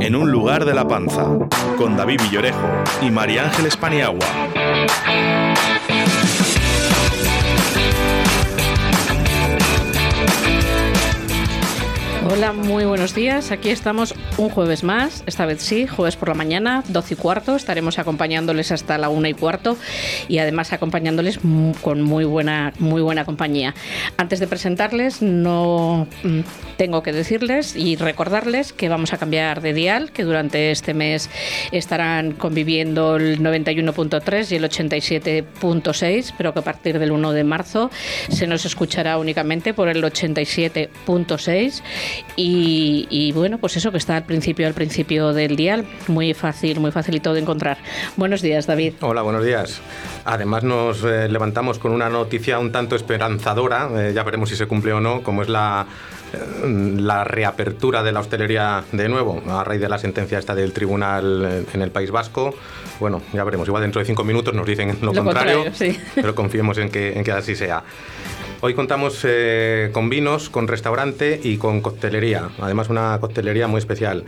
En un lugar de la panza, con David Villorejo y María Ángeles Paniagua. Hola, muy buenos días. Aquí estamos un jueves más, esta vez sí, jueves por la mañana, 12 y cuarto. Estaremos acompañándoles hasta la una y cuarto y además acompañándoles con muy buena, muy buena compañía. Antes de presentarles, no mm, tengo que decirles y recordarles que vamos a cambiar de dial, que durante este mes estarán conviviendo el 91.3 y el 87.6, pero que a partir del 1 de marzo se nos escuchará únicamente por el 87.6 y, bueno, pues eso que está al principio, al principio del dial, muy fácil, muy facilito de encontrar. Buenos días, David. Hola, buenos días. Además nos eh, levantamos con una noticia un tanto esperanzadora, eh, ya veremos si se cumple o no, como es la eh, la reapertura de la hostelería de nuevo a raíz de la sentencia esta del tribunal en el País Vasco. Bueno, ya veremos. Igual dentro de cinco minutos nos dicen lo, contrario, pero confiemos en que, en que así sea. Hoy contamos eh, con vinos, con restaurante y con coctelería. Además, una coctelería muy especial.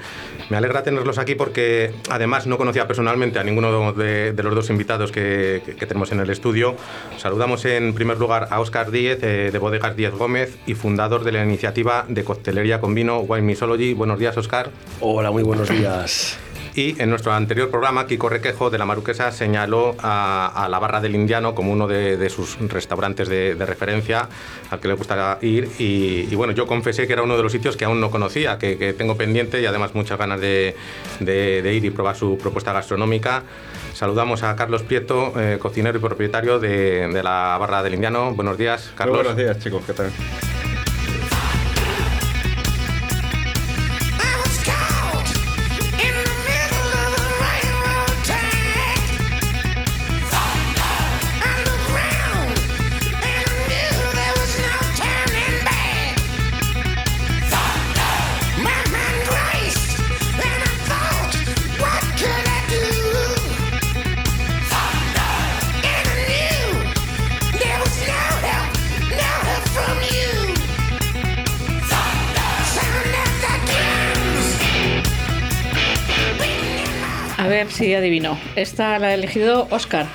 Me alegra tenerlos aquí porque, además, no conocía personalmente a ninguno de, los dos invitados que, tenemos en el estudio. Saludamos en primer lugar a Óscar Díez, eh, de Bodegas Díez Gómez y fundador de la iniciativa de coctelería con vino Wine Misology. Buenos días, Óscar. Hola, muy buenos días. Y en nuestro anterior programa, Kiko Requejo de la Maruquesa señaló a, la Barra del Indiano como uno de, sus restaurantes de, referencia al que le gustaría ir. Y, bueno, yo confesé que era uno de los sitios que aún no conocía, que, tengo pendiente y además muchas ganas de, ir y probar su propuesta gastronómica. Saludamos a Carlos Prieto, eh, cocinero y propietario de, la Barra del Indiano. Buenos días, Carlos. buenos días, chicos. ¿Qué tal? Esta la elegido Oscar.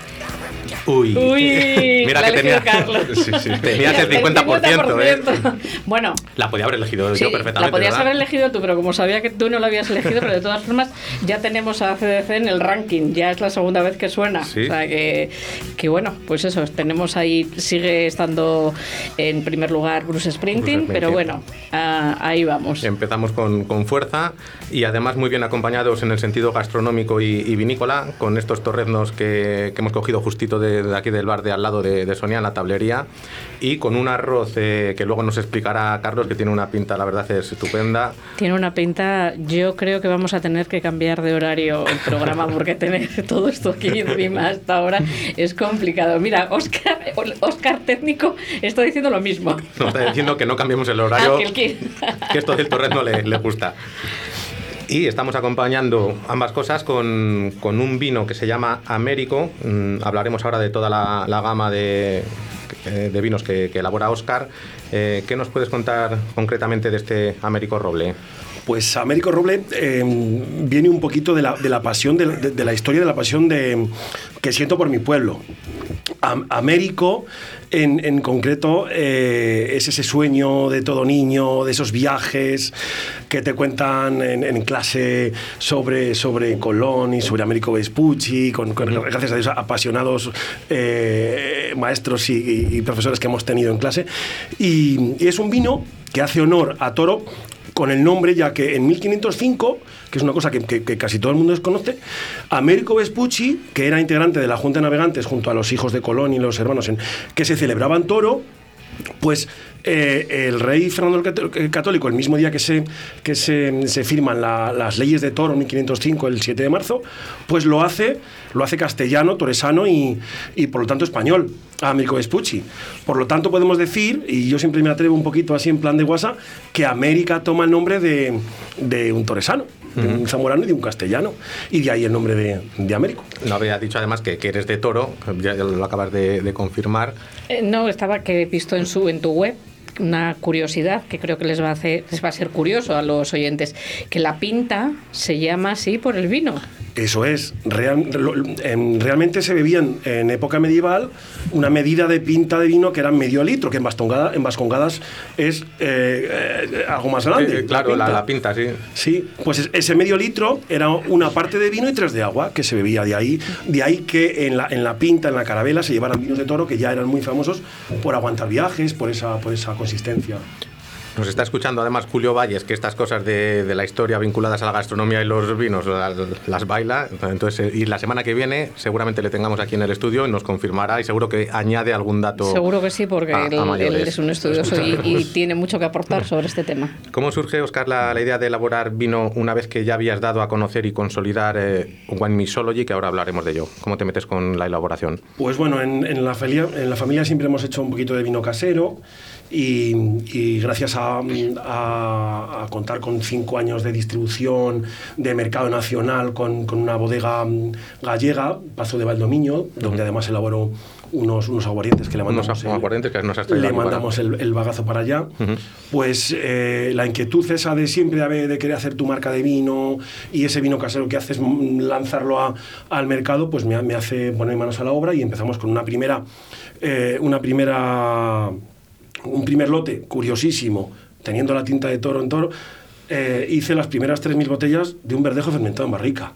Uy, mira que tenía, Carlos. Sí, sí, tenías el 50%. ¿eh? Bueno, la podía haber elegido yo perfectamente. La podías haber elegido tú, pero como sabía que tú no lo habías elegido, pero de todas formas ya tenemos a CDC en el ranking. Ya es la segunda vez que suena. O sea que, que, bueno, pues eso, tenemos ahí, sigue estando en primer lugar Bruce Sprinting, pero bueno, ahí vamos. Empezamos con, con, fuerza y además muy bien acompañados en el sentido gastronómico y, vinícola, con estos torreznos que, que hemos cogido justito de de, aquí del bar de al lado de, Sonia, en la tablería, y con un arroz eh, que luego nos explicará Carlos, que tiene una pinta, la verdad, es estupenda. Tiene una pinta, yo creo que vamos a tener que cambiar de horario el programa, porque tener todo esto aquí encima hasta ahora es complicado. Mira, Oscar, Oscar técnico está diciendo lo mismo. Nos está diciendo que no cambiemos el horario, ah, que, esto del Torres no le, le gusta. Y estamos acompañando ambas cosas con, un vino que se llama Américo. Mm, hablaremos ahora de toda la, gama de, eh, vinos que, elabora Oscar. Eh, ¿Qué nos puedes contar concretamente de este Américo Roble? Pues Américo Roble em, viene un poquito de la, pasión, de, la historia de la pasión de, que siento por mi pueblo. Américo, en, concreto, eh, es ese sueño de todo niño, de esos viajes que te cuentan en, clase sobre, sobre Colón y sobre Américo Vespucci, con, gracias a Dios apasionados eh, maestros y, profesores que hemos tenido en clase. y es un vino que hace honor a Toro con el nombre, ya que en 1505, que es una cosa que, casi todo el mundo desconoce, Américo Vespucci, que era integrante de la Junta de Navegantes junto a los hijos de Colón y los hermanos, en, que se celebraban toro, Pues eh, el rey Fernando el Católico, el mismo día que se, que se, se firman las leyes de Toro, 1505, el 7 de marzo, pues lo hace, lo hace castellano, toresano y, y por lo tanto español, Américo Vespucci. Por lo tanto podemos decir, y yo siempre me atrevo un poquito así en plan de guasa, que América toma el nombre de, de un toresano de un zamorano y de un castellano. Y de ahí el nombre de, de Américo. No había dicho además que, que eres de toro, ya, lo acabas de, de confirmar. Eh, no, estaba que he visto en, su, en tu web una curiosidad que creo que les va, a hacer, les va a ser curioso a los oyentes, que la pinta se llama así por el vino. Eso es. Real, em, realmente se bebían en época medieval una medida de pinta de vino que era medio litro, que en, Bastongada, en Vascongadas es eh, eh, algo más grande. Eh, claro, la pinta. la, pinta. sí. Sí, pues ese medio litro era una parte de vino y tres de agua que se bebía de ahí. De ahí que en la, en la pinta, en la carabela, se llevaran vinos de toro que ya eran muy famosos por aguantar viajes, por esa, por esa consistencia. Nos está escuchando además Julio Valles, que estas cosas de, de la historia vinculadas a la gastronomía y los vinos las, las, baila. Entonces, y la semana que viene seguramente le tengamos aquí en el estudio y nos confirmará y seguro que añade algún dato. Seguro que sí, porque a, él, a él, es un estudioso y, y, tiene mucho que aportar sobre este tema. ¿Cómo surge, Oscar, la, la, idea de elaborar vino una vez que ya habías dado a conocer y consolidar eh, Wine Mixology, que ahora hablaremos de ello? ¿Cómo te metes con la elaboración? Pues bueno, en, en, la, familia, en la familia siempre hemos hecho un poquito de vino casero. Y, y, gracias a, a, a, contar con cinco años de distribución de mercado nacional con, con una bodega gallega, Pazo de Valdomiño, uh -huh. donde además elaboró unos, unos aguardientes que le mandamos, unos aguardientes que nos le mandamos el, el, bagazo para allá. Uh -huh. Pues eh, la inquietud esa de siempre de, de, querer hacer tu marca de vino y ese vino casero que haces lanzarlo a, al mercado, pues me, me hace poner manos a la obra y empezamos con una primera, eh, una primera un primer lote curiosísimo, teniendo la tinta de toro en toro, eh, hice las primeras 3.000 botellas de un verdejo fermentado en barrica.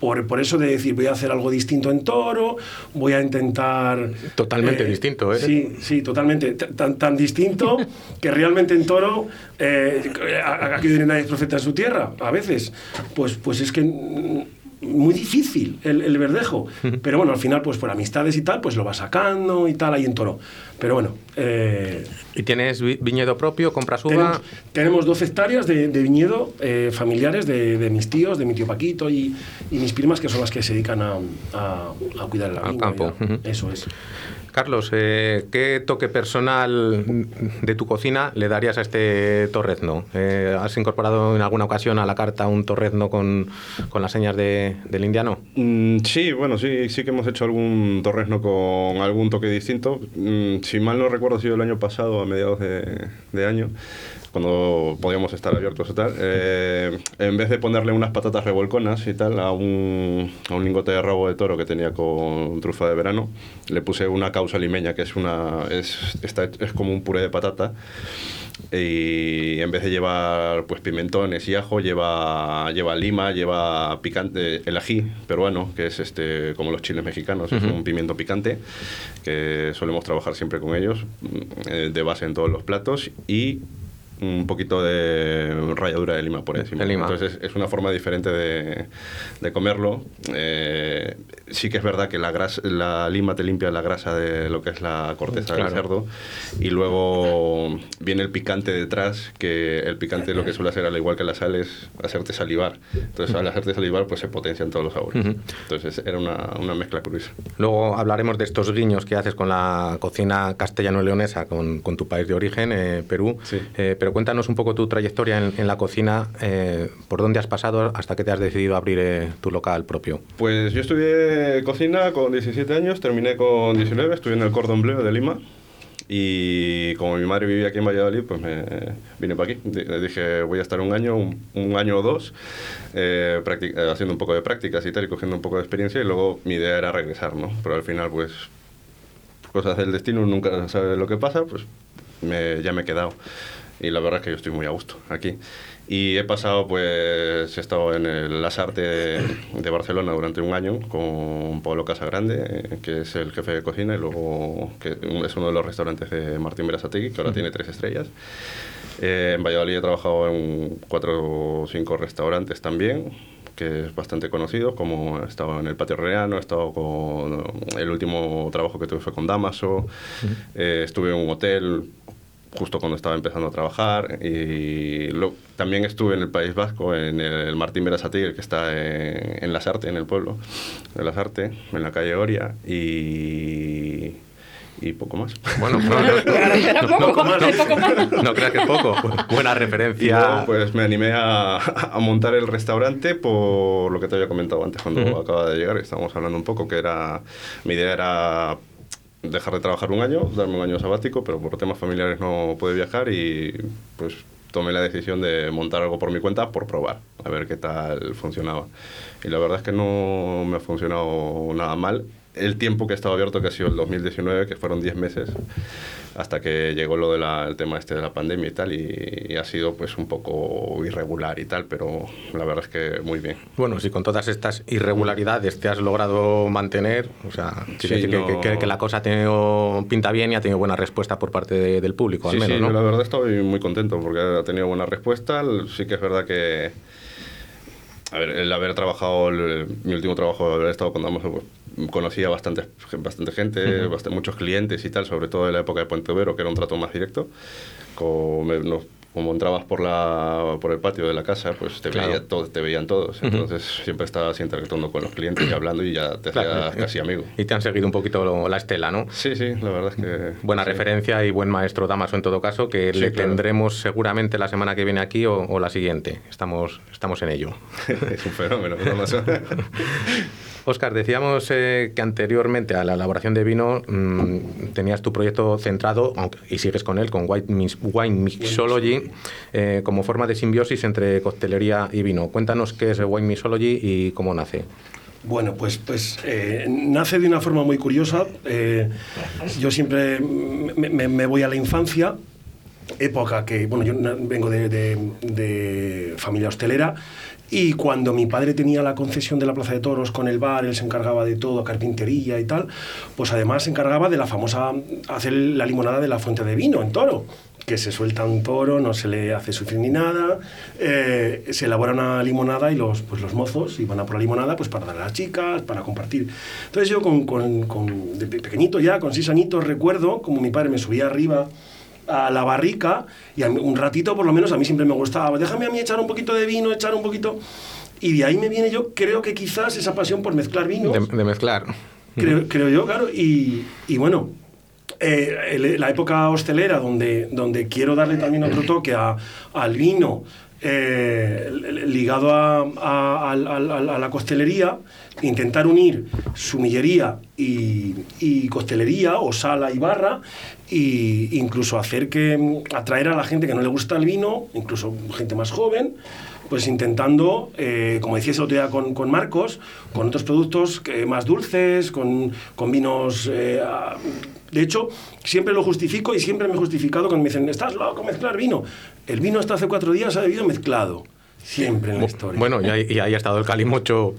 Por, por, eso de decir, voy a hacer algo distinto en toro, voy a intentar... Totalmente eh, distinto, ¿eh? Sí, sí, totalmente. Tan, tan distinto que realmente en toro, eh, aquí nadie es profeta en su tierra, a veces. Pues, pues es que muy difícil el, el verdejo. Pero bueno, al final, pues por amistades y tal, pues lo va sacando y tal ahí en toro. Pero bueno. Eh, ¿Y tienes viñedo propio? ¿Compras uva? Tenemos, tenemos 12 hectáreas de, de viñedo eh, familiares de, de, mis tíos, de mi tío Paquito y, y, mis primas, que son las que se dedican a, a, a cuidar la Al campo. Eso es. Carlos, eh, ¿qué toque personal de tu cocina le darías a este torrezno? Eh, ¿Has incorporado en alguna ocasión a la carta un torrezno con, con las señas de, del indiano? Mm, sí, bueno, sí, sí que hemos hecho algún torrezno con algún toque distinto. Mm, si mal no recuerdo, ha sido el año pasado, a mediados de, de año cuando podíamos estar abiertos y tal, eh, en vez de ponerle unas patatas revolconas y tal a un, a un, lingote de rabo de toro que tenía con trufa de verano, le puse una causa limeña, que es, una, es, está, es como un puré de patata. Y en vez de llevar pues pimentones y ajo, lleva, lleva lima, lleva picante, el ají peruano, que es este como los chiles mexicanos, uh -huh. es un pimiento picante, que solemos trabajar siempre con ellos, eh, de base en todos los platos, y un poquito de ralladura de lima por encima. Lima. Entonces es, una forma diferente de, de comerlo. Eh, sí que es verdad que la, grasa, la lima te limpia la grasa de lo que es la corteza claro. del cerdo y luego viene el picante detrás, que el picante lo que suele hacer, al igual que la sal, es hacerte salivar. Entonces al hacerte salivar pues se potencian todos los sabores. Uh -huh. Entonces era una, una, mezcla curiosa. Luego hablaremos de estos guiños que haces con la cocina castellano-leonesa, con, con, tu país de origen, eh, Perú. Sí. Eh, pero cuéntanos un poco tu trayectoria en, en la cocina, eh, por dónde has pasado hasta que te has decidido abrir eh, tu local propio. Pues yo estudié cocina con 17 años, terminé con 19, estuve en el Cordon Bleu de Lima. Y como mi madre vivía aquí en Valladolid, pues me vine para aquí. Le dije, voy a estar un año, un, un año o dos, eh, haciendo un poco de prácticas y tal, y cogiendo un poco de experiencia. Y luego mi idea era regresar, ¿no? Pero al final, pues, cosas del destino, nunca sabe lo que pasa, pues me, ya me he quedado y la verdad es que yo estoy muy a gusto aquí. Y he pasado, pues, he estado en el Lasarte de, de Barcelona durante un año con Pablo Casagrande, que es el jefe de cocina, y luego que es uno de los restaurantes de Martín Berasategui, que ahora uh -huh. tiene tres estrellas. Eh, en Valladolid he trabajado en cuatro o cinco restaurantes también, que es bastante conocido, como he estado en el Patio Reano, he estado con el último trabajo que tuve fue con Damaso, eh, estuve en un hotel justo cuando estaba empezando a trabajar y lo, también estuve en el País Vasco, en el Martín Berasategui, que está en, en Las Artes, en el pueblo de Las Artes, en la calle Oria y y poco más. Bueno, no, no, no, creas que es poco. Buena referencia. Luego, pues me animé a, a, montar el restaurante por lo que te había comentado antes cuando uh -huh. acaba de llegar. Estábamos hablando un poco que era mi idea era dejar de trabajar un año, darme un año sabático, pero por temas familiares no pude viajar y pues tomé la decisión de montar algo por mi cuenta por probar, a ver qué tal funcionaba. Y la verdad es que no me ha funcionado nada mal el tiempo que ha estado abierto, que ha sido el 2019, que fueron 10 meses, hasta que llegó lo del tema este de la pandemia y tal, y, y, ha sido pues un poco irregular y tal, pero la verdad es que muy bien. Bueno, si con todas estas irregularidades te has logrado mantener, o sea, sí, decir no... que, que, que, la cosa ha tenido, pinta bien y ha tenido buena respuesta por parte de, del público, sí, al menos, sí, ¿no? la verdad estoy muy contento porque ha tenido buena respuesta, sí que es verdad que... A ver, el haber trabajado, el, mi último trabajo, haber estado con Damos, pues, conocía bastante, bastante gente, uh -huh. bastante, muchos clientes y tal, sobre todo en la época de Puente Vero, que era un trato más directo. Como, nos, como entrabas por, la, por el patio de la casa, pues te, claro. veía todo, te veían todos. Entonces uh -huh. siempre estabas interactuando con los clientes y hablando y ya te claro. hacías casi amigo. Y te han seguido un poquito la estela, ¿no? Sí, sí, la verdad es que... Buena sí. referencia y buen maestro Damaso en todo caso, que sí, le claro. tendremos seguramente la semana que viene aquí o, o la siguiente. Estamos, estamos en ello. es un fenómeno, Damaso. Oscar, decíamos eh, que anteriormente a la elaboración de vino mmm, tenías tu proyecto centrado, aunque, y sigues con él, con Wine, Mix, Wine Mixology, eh, como forma de simbiosis entre coctelería y vino. Cuéntanos qué es Wine Mixology y cómo nace. Bueno, pues, pues eh, nace de una forma muy curiosa. Eh, yo siempre me, voy a la infancia, época que, bueno, yo vengo de, de, de familia hostelera y cuando mi padre tenía la concesión de la Plaza de Toros con el bar, él se encargaba de todo, carpintería y tal, pues además se encargaba de la famosa, hacer la limonada de la fuente de vino en toro, que se suelta un toro, no se le hace sufrir ni nada, eh, se elabora una limonada y los, pues los mozos iban a por la limonada pues para dar a las chicas, para compartir. Entonces yo con, con, con de pequeñito ya, con seis añitos, recuerdo como mi padre me subía arriba a la barrica y a mí, un ratito por lo menos a mí siempre me gustaba, déjame a mí echar un poquito de vino, echar un poquito... Y de ahí me viene yo, creo que quizás esa pasión por mezclar vinos. De, de mezclar. Creo, creo, yo, claro. Y, y bueno, eh, la época hostelera donde, donde quiero darle también otro toque a, al vino eh, ligado a, a, a, a, la costelería, intentar unir sumillería y, y, costelería o sala y barra e incluso hacer que atraer a la gente que no le gusta el vino, incluso gente más joven, pues intentando, eh, como decías el otro día con, con Marcos, con otros productos eh, más dulces, con, con vinos... Eh, de hecho, siempre lo justifico y siempre me he justificado cuando me dicen, estás loco, mezclar vino. El vino hasta hace cuatro días ha bebido mezclado. Siempre en la historia. Bueno, y ahí, y ahí ha estado el calimocho,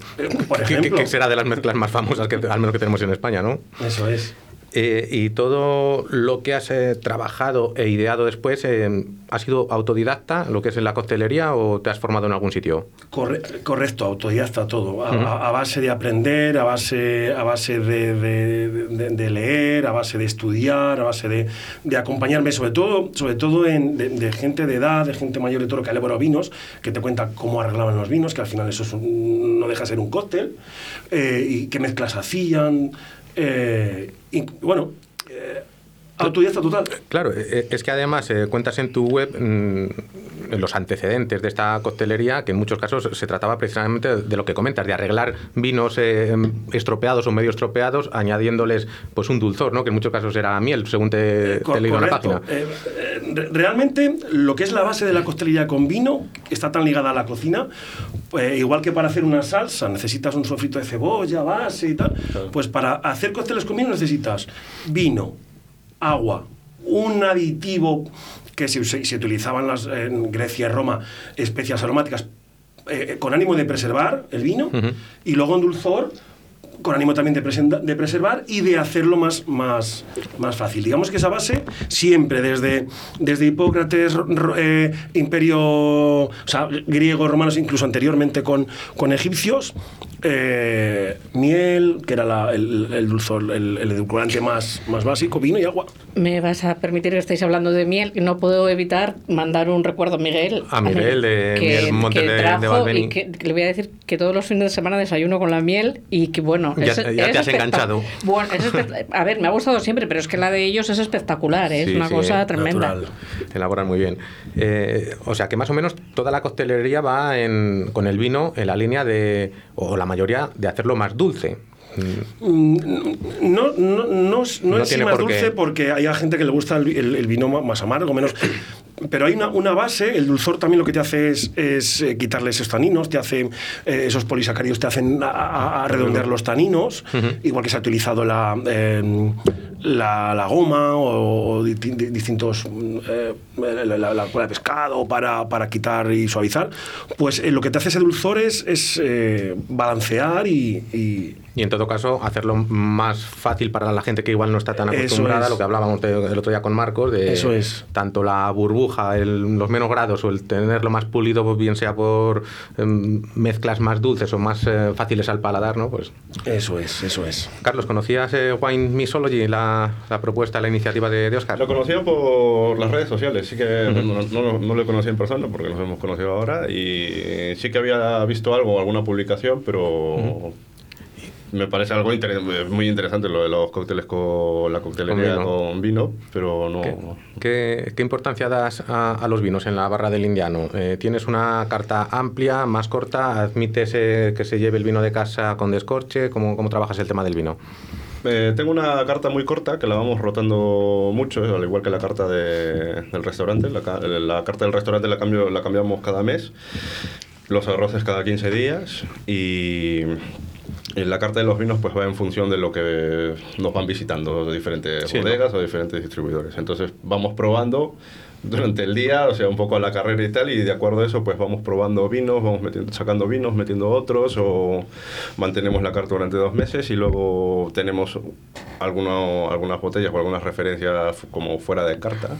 Por ejemplo, que, que, será de las mezclas más famosas que al menos que tenemos en España, ¿no? Eso es. Eh, y todo lo que has eh, trabajado e ideado después, eh, ¿ha sido autodidacta lo que es en la coctelería o te has formado en algún sitio? Corre correcto, autodidacta todo. A, uh -huh. a, base de aprender, a base, a base de, de, de, de, leer, a base de estudiar, a base de, de acompañarme, sobre todo, sobre todo en, de, gente de edad, de gente mayor de todo que ha elaborado vinos, que te cuenta cómo arreglaban los vinos, que al final eso un, no deja de ser un cóctel, eh, y qué mezclas hacían. Eh, bueno, eh, autodidacta total. Claro, es que además eh, cuentas en tu web mmm, los antecedentes de esta coctelería, que en muchos casos se trataba precisamente de lo que comentas, de arreglar vinos eh, estropeados o medio estropeados, añadiéndoles pues un dulzor, ¿no? que en muchos casos era miel, según te, te he leído en la página. Eh, realmente, lo que es la base de la coctelería con vino está tan ligada a la cocina, pues, igual que para hacer una salsa necesitas un sofrito de cebolla, base y tal, claro. pues para hacer cócteles con vino necesitas vino, agua, un aditivo que se, utilizaban las, en Grecia y Roma, especias aromáticas, eh, con ánimo de preservar el vino, uh -huh. y luego en dulzor, con ánimo también de, presenta- de preservar y de hacerlo más, más, más fácil. Digamos que esa base siempre desde, desde Hipócrates, ro- eh, imperio, o sea, griegos, romanos, incluso anteriormente con, con egipcios, eh, miel, que era la- el, el dulzor, el, el edulcorante más, más básico, vino y agua. Me vas a permitir que estéis hablando de miel no puedo evitar mandar un recuerdo a Miguel. A Miguel de Miel Monte de- de trajo Valbeni. y que, que le voy a decir que todos los fines de semana desayuno con la miel y que bueno. Ya- ya te has enganchado. Bueno, es a ver, me ha gustado siempre, pero es que la de ellos es espectacular, ¿eh? es una sí, cosa tremenda. Natural. Elaboran muy bien. Eh, o sea que más o menos toda la coctelería va en- con el vino en la línea de, o la mayoría, de hacerlo más dulce. Mm, Mm, No, no, no, es- no No es más por dulce porque hay gente que le gusta el, el- el vino más amargo, menos. Pero hay una, una base, el dulzor también lo que te hace es, es, eh, quitarle esos taninos, te hace, eh, esos polisacáridos te hacen a, a- a redondear los taninos, igual que se ha utilizado la, eh, la, la goma o, di- di- distintos, mm, eh, la, la- la cola de pescado para, para quitar y suavizar. Pues eh, lo que te hace ese dulzor es, es, eh, balancear y- y, Y en todo caso, hacerlo más fácil para la gente que igual no está tan acostumbrada, es. lo que hablábamos el otro día con Marcos, de Eso es. tanto la burbuja, el- los menos grados o el tenerlo más pulido, pues bien sea por em, mezclas más dulces o más eh, fáciles al paladar, ¿no? Pues Eso es, eso es. Carlos, ¿conocías eh, Wine Mixology, la, la propuesta, la iniciativa de, de Oscar? Lo conocía por las redes sociales, sí que no, no- no lo conocía en persona porque nos hemos conocido ahora y sí que había visto algo, alguna publicación, pero me parece algo inter- muy interesante lo de los cócteles con la coctelería Con vino. con vino, pero no... ¿Qué, qué- qué importancia das a, a los vinos en la barra del indiano? Eh, ¿Tienes una carta amplia, más corta? ¿Admites eh, que se lleve el vino de casa con descorche? ¿Cómo, cómo trabajas el tema del vino? Eh, tengo una carta muy corta que la vamos rotando mucho, eh, al igual que la carta de- del restaurante. La, la carta del restaurante la, cambio, la cambiamos cada mes, los arroces cada 15 días y la carta de los vinos pues va en función de lo que nos van visitando de diferentes Sí, ¿no? bodegas o diferentes distribuidores. Entonces vamos probando durante el día, o sea, un poco a la carrera y tal, y de acuerdo a eso, pues vamos probando vinos, vamos metiendo- sacando vinos, metiendo otros, o mantenemos la carta durante dos meses y luego tenemos alguno- algunas botellas o algunas referencias como fuera de carta.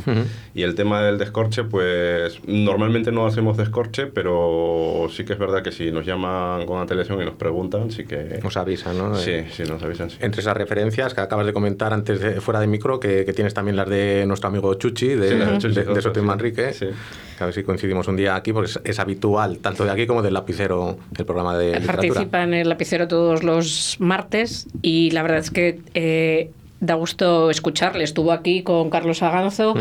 Y el tema del descorche, pues normalmente no hacemos descorche, pero sí que es verdad que si nos llaman con antelación y nos preguntan, sí que... Os avisan, ¿no? Sí, sí, nos avisan. sí. Entre esas referencias que acabas de comentar antes de- fuera de micro, que, que tienes también las de nuestro amigo Chuchi, de, Sí, de- Chuchi, de otras, Soto y sí. Manrique. Sí. A ver si coincidimos un día aquí, porque es, es habitual, tanto de aquí como del lapicero, el programa de literatura. Participa en el lapicero todos los martes y la verdad es que eh, da gusto escucharle. Estuvo aquí con Carlos Aganzo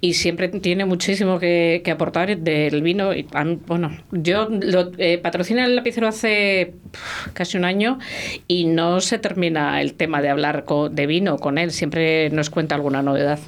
y siempre tiene muchísimo que, que aportar del vino. Y, bueno, yo lo eh, patrocina el lapicero hace casi un año y no se termina el tema de hablar co- de vino con él. Siempre nos cuenta alguna novedad.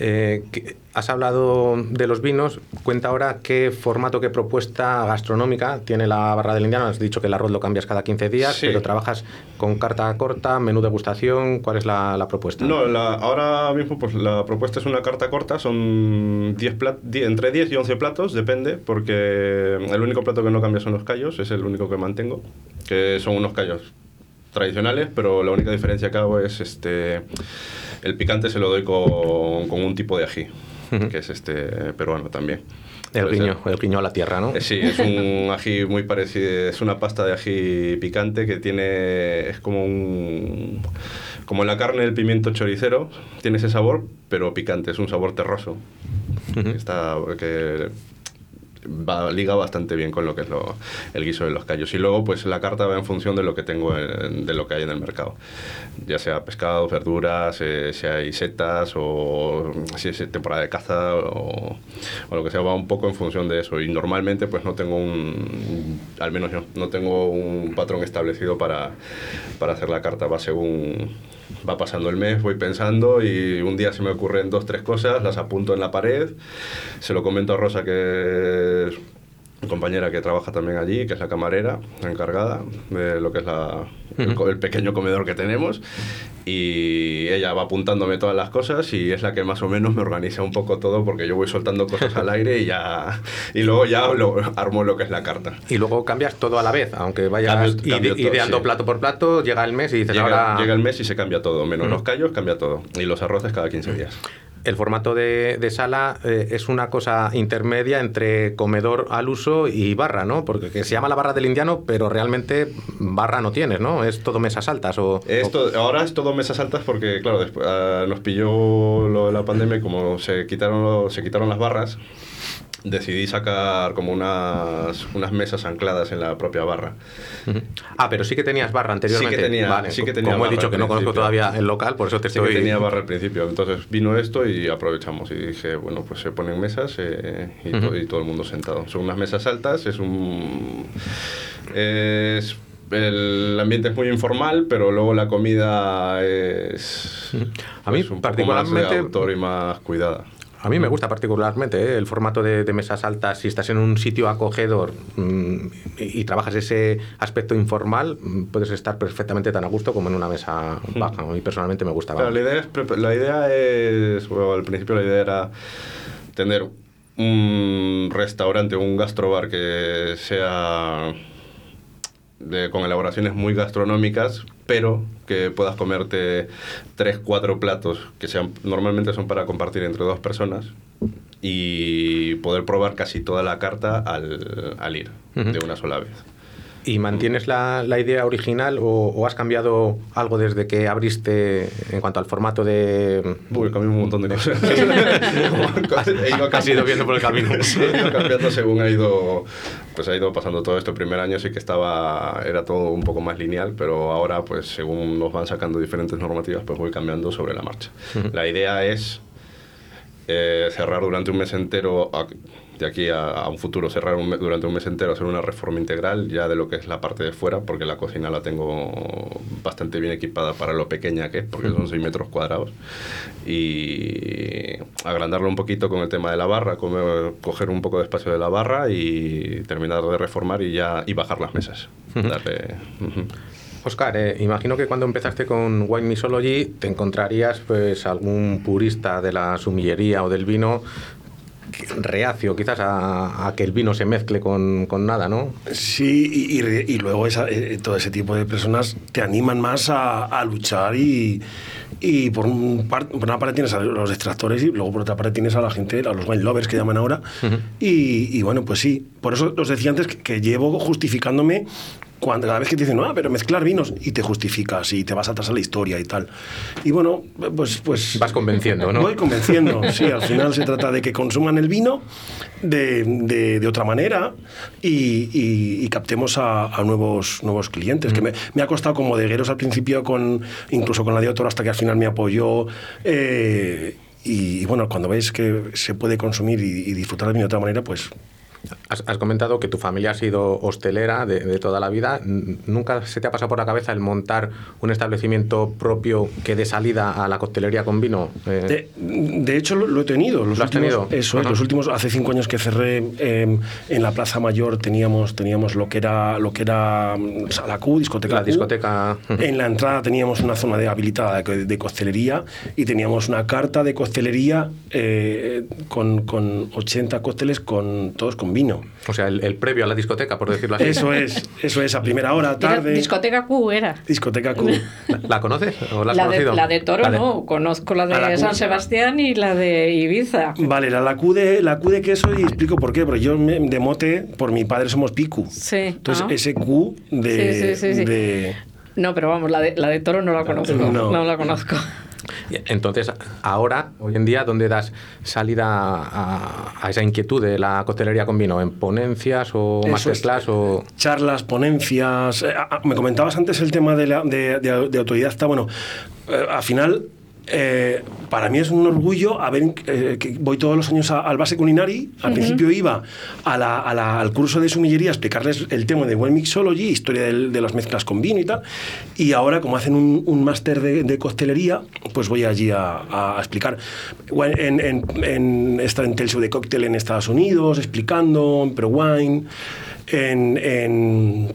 Eh, que- has hablado de los vinos. Cuenta ahora qué formato, qué propuesta gastronómica tiene la barra del indiano. Has dicho que el arroz lo cambias cada 15 días, Sí. pero trabajas con carta corta, menú degustación. ¿Cuál es la, la propuesta? No, la- ahora mismo pues la propuesta es una carta corta, son 10 plat- die- entre 10 y 11 platos, depende, porque el único plato que no cambia son los callos, es el único que mantengo, que son unos callos tradicionales, pero la única diferencia que hago es este el picante se lo doy con, con un tipo de ají, que es este peruano también. El guiño, el guiño a la tierra, ¿no? eh, Sí, es un ají muy parecido, es una pasta de ají picante que tiene, es como un, como la carne del pimiento choricero, tiene ese sabor, pero picante, es un sabor terroso. Está, que va, liga bastante bien con lo que es lo- el guiso de los callos. Y luego, pues la carta va en función de lo que tengo, en- de lo que hay en el mercado. Ya sea pescado, verduras, eh, si hay setas o si es temporada de caza o, o lo que sea, va un poco en función de eso. Y normalmente, pues no tengo un, al menos yo, no tengo un patrón establecido para, para hacer la carta. Va según va pasando el mes, voy pensando y un día se me ocurren dos, tres cosas, las apunto en la pared, se lo comento a Rosa que compañera que trabaja también allí, que es la camarera, encargada de lo que es la, el, el pequeño comedor que tenemos. Y ella va apuntándome todas las cosas y es la que más o menos me organiza un poco todo porque yo voy soltando cosas al aire y ya y luego ya lo, armo lo que es la carta. Y luego cambias todo a la vez, aunque vayas Cambio- ide- cambio todo, ideando sí. plato por plato, llega el mes y dices Llega, ahora... llega el mes y se cambia todo, menos los callos cambia todo y los arroces cada 15 días. El formato de, sala eh, es una cosa intermedia entre comedor al uso y barra, ¿no? Porque que se llama la barra del indiano, pero realmente barra no tienes, ¿no? Es todo mesas altas o... Esto, ahora es todo mesas altas porque, claro, después, ah, nos pilló lo de la pandemia y como se quitaron, lo- se quitaron las barras, decidí sacar como unas, unas mesas ancladas en la propia barra. Ah, pero sí que tenías barra anteriormente. Sí que tenía- Vale, sí que tenía Como he barra dicho al que no conozco todavía el local, por eso te Sí estoy... que tenía barra al principio, entonces vino esto y aprovechamos y dije, bueno, pues se ponen mesas eh, y, to- Ujú. y todo el mundo sentado. Son unas mesas altas, es un... Es, el ambiente es muy informal, pero luego la comida es... A mí pues, un poco particularmente- más de autor y más cuidada. A mí me gusta particularmente ¿eh? el formato de, de mesas altas. Si estás en un sitio acogedor mm, y, y trabajas ese aspecto informal, mm, puedes estar perfectamente tan a gusto como en una mesa baja. A mí personalmente me gusta. La idea es, la idea es, bueno, al principio la idea era tener un restaurante, un gastrobar que sea de- con elaboraciones muy gastronómicas, pero que puedas comerte tres, cuatro platos que sean normalmente son para compartir entre dos personas y poder probar casi toda la carta al, al ir de una sola vez. ¿Y mantienes la, la idea original o, o has cambiado algo desde que abriste en cuanto al formato de... Uy, cambié un montón de cosas. He ido Has ido viendo por el camino. He ido cambiando según ha ido, pues ha ido pasando todo esto. El primer año sí que estaba, era todo un poco más lineal, pero ahora, pues según nos van sacando diferentes normativas, pues voy cambiando sobre la marcha. La idea es eh, cerrar durante un mes entero, a- de aquí a, a un futuro, cerrar un durante un mes entero, hacer una reforma integral ya de lo que es la parte de fuera, porque la cocina la tengo bastante bien equipada para lo pequeña que es, porque son 6 metros cuadrados. Y agrandarlo un poquito con el tema de la barra, come- coger un poco de espacio de la barra y terminar de reformar y ya y bajar las mesas. Darle. Oscar, eh, imagino que cuando empezaste con Wine Mixology te encontrarías pues algún purista de la sumillería o del vino reacio quizás a, a que el vino se mezcle con, con nada, ¿no? Sí, y, y re- y luego esa- eh, todo ese tipo de personas te animan más a, a luchar y, y por, un par- por una parte tienes a los extractores y luego por otra parte tienes a la gente, a los wine lovers que llaman ahora. y, y bueno, pues sí, por eso os decía antes que, que llevo justificándome cuando cada vez que te dicen, ah, pero mezclar vinos y te justificas y te vas atrás a la historia y tal. Y bueno, pues... pues Vas convenciendo, ¿no? Voy convenciendo, sí. Al final se trata de que consuman el vino de, de- de otra manera y, y- y captemos a, a nuevos, nuevos clientes. Que me, me ha costado como bodegueros al principio, con, incluso con la de hasta que al final me apoyó. eh, y, y bueno, cuando veis que se puede consumir y, y disfrutar del vino de otra manera, pues Has, has comentado que tu familia ha sido hostelera de, de toda la vida. ¿Nunca se te ha pasado por la cabeza el montar un establecimiento propio que dé salida a la coctelería con vino? Eh, De, de hecho, lo, lo he tenido. Los ¿Lo has últimos, tenido? Eso es, los últimos, hace cinco años que cerré eh, en la Plaza Mayor teníamos, teníamos lo que era, lo que era mm, Sala Q, discoteca La Q. discoteca. En la entrada teníamos una zona de habilitada de, de coctelería y teníamos una carta de coctelería eh, con, con 80 cócteles con todos con vino. o sea, el, el previo a la discoteca, por decirlo así. Eso es, eso es, a primera hora, Era tarde. discoteca Q era. discoteca Q. ¿La, la conoces o la has La de, conocido? la de Toro no, conozco la de Q. San Sebastián y la de Ibiza. Vale, la, la, Q de, la Q de queso y explico por qué, porque yo me- de mote, por mi padre somos picu. Sí. Entonces, ah. ese Q de... Sí, sí, sí, sí. de- No, pero vamos, la de, la de Toro no la conozco. No. No, la conozco. Entonces, ahora, hoy en día, ¿dónde das salida a, a esa inquietud de la coctelería con vino? ¿En ponencias o Eso masterclass es. o...? charlas, ponencias. Eh, ah, ah, me comentabas antes el tema de, la, de, de- de autodidacta. Bueno, eh, al final eh, para mí es un orgullo haber, eh, que voy todos los años a- al base culinari. Al principio iba a la- a la- al curso de sumillería a explicarles el tema de Well Mixology, historia del- de las mezclas con vino y tal. Y ahora, como hacen un, un máster de, de coctelería, pues voy allí a, explicar. Bueno, En, en, en, en Tales of the Cocktail en Estados Unidos, explicando, en Pro Wine, en- en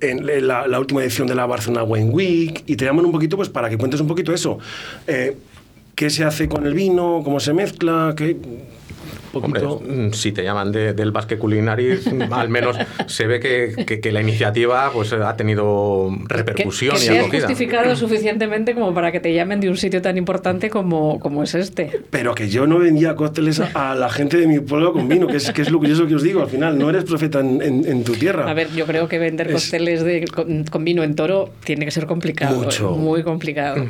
en la, última edición de la Barcelona Wine Week y te llaman un poquito pues para que cuentes un poquito eso. Eh, ¿Qué se hace con el vino? ¿Cómo se mezcla? ¿Qué? Un Hombre, poquito... mm, si te llaman de- del Basque Culinari, al menos se ve que, que- que la iniciativa pues, ha tenido Que, repercusión que y seas acogida. justificado suficientemente como para que te llamen de un sitio tan importante como, como es este. Pero que yo no vendía cócteles a, la gente de mi pueblo con vino, que es, que es lo que yo que os digo. Al final, no eres profeta en, en- en tu tierra. A ver, yo creo que vender Es- cócteles de, con, con vino en toro tiene que ser complicado. Mucho. Muy complicado.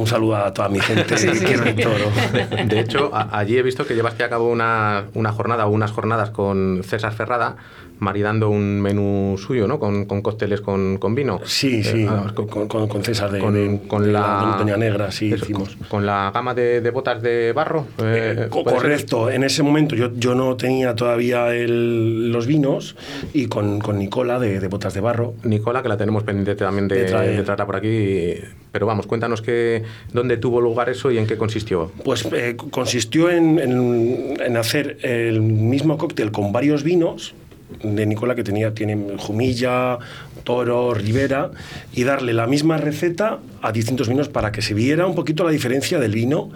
Un saludo a toda mi gente Sí, sí, quiero sí. toro. De, hecho, a- allí he visto que llevaste a cabo una, una jornada o unas jornadas con César Ferrada, maridando un menú suyo, ¿no? Con, con cócteles con, con vino. Sí, sí, Eh, ah, con, con- con César de, con, de- con de la Montaña Negra, sí, eso, hicimos. con, con la gama de, de botas de barro. eh, Co- ¿puede ser? Correcto, en ese momento yo, yo no tenía todavía el- los vinos y con, con Nicola de, de Botas de Barro. Nicola, que la tenemos pendiente también de, De traer. de traerla por aquí. Pero vamos, cuéntanos que, dónde tuvo lugar eso y en qué consistió. Pues eh, consistió en, en- hacer el mismo cóctel con varios vinos de Nicola que tenía tiene Jumilla, Toro, Ribera y darle la misma receta a distintos vinos para que se viera un poquito la diferencia del vino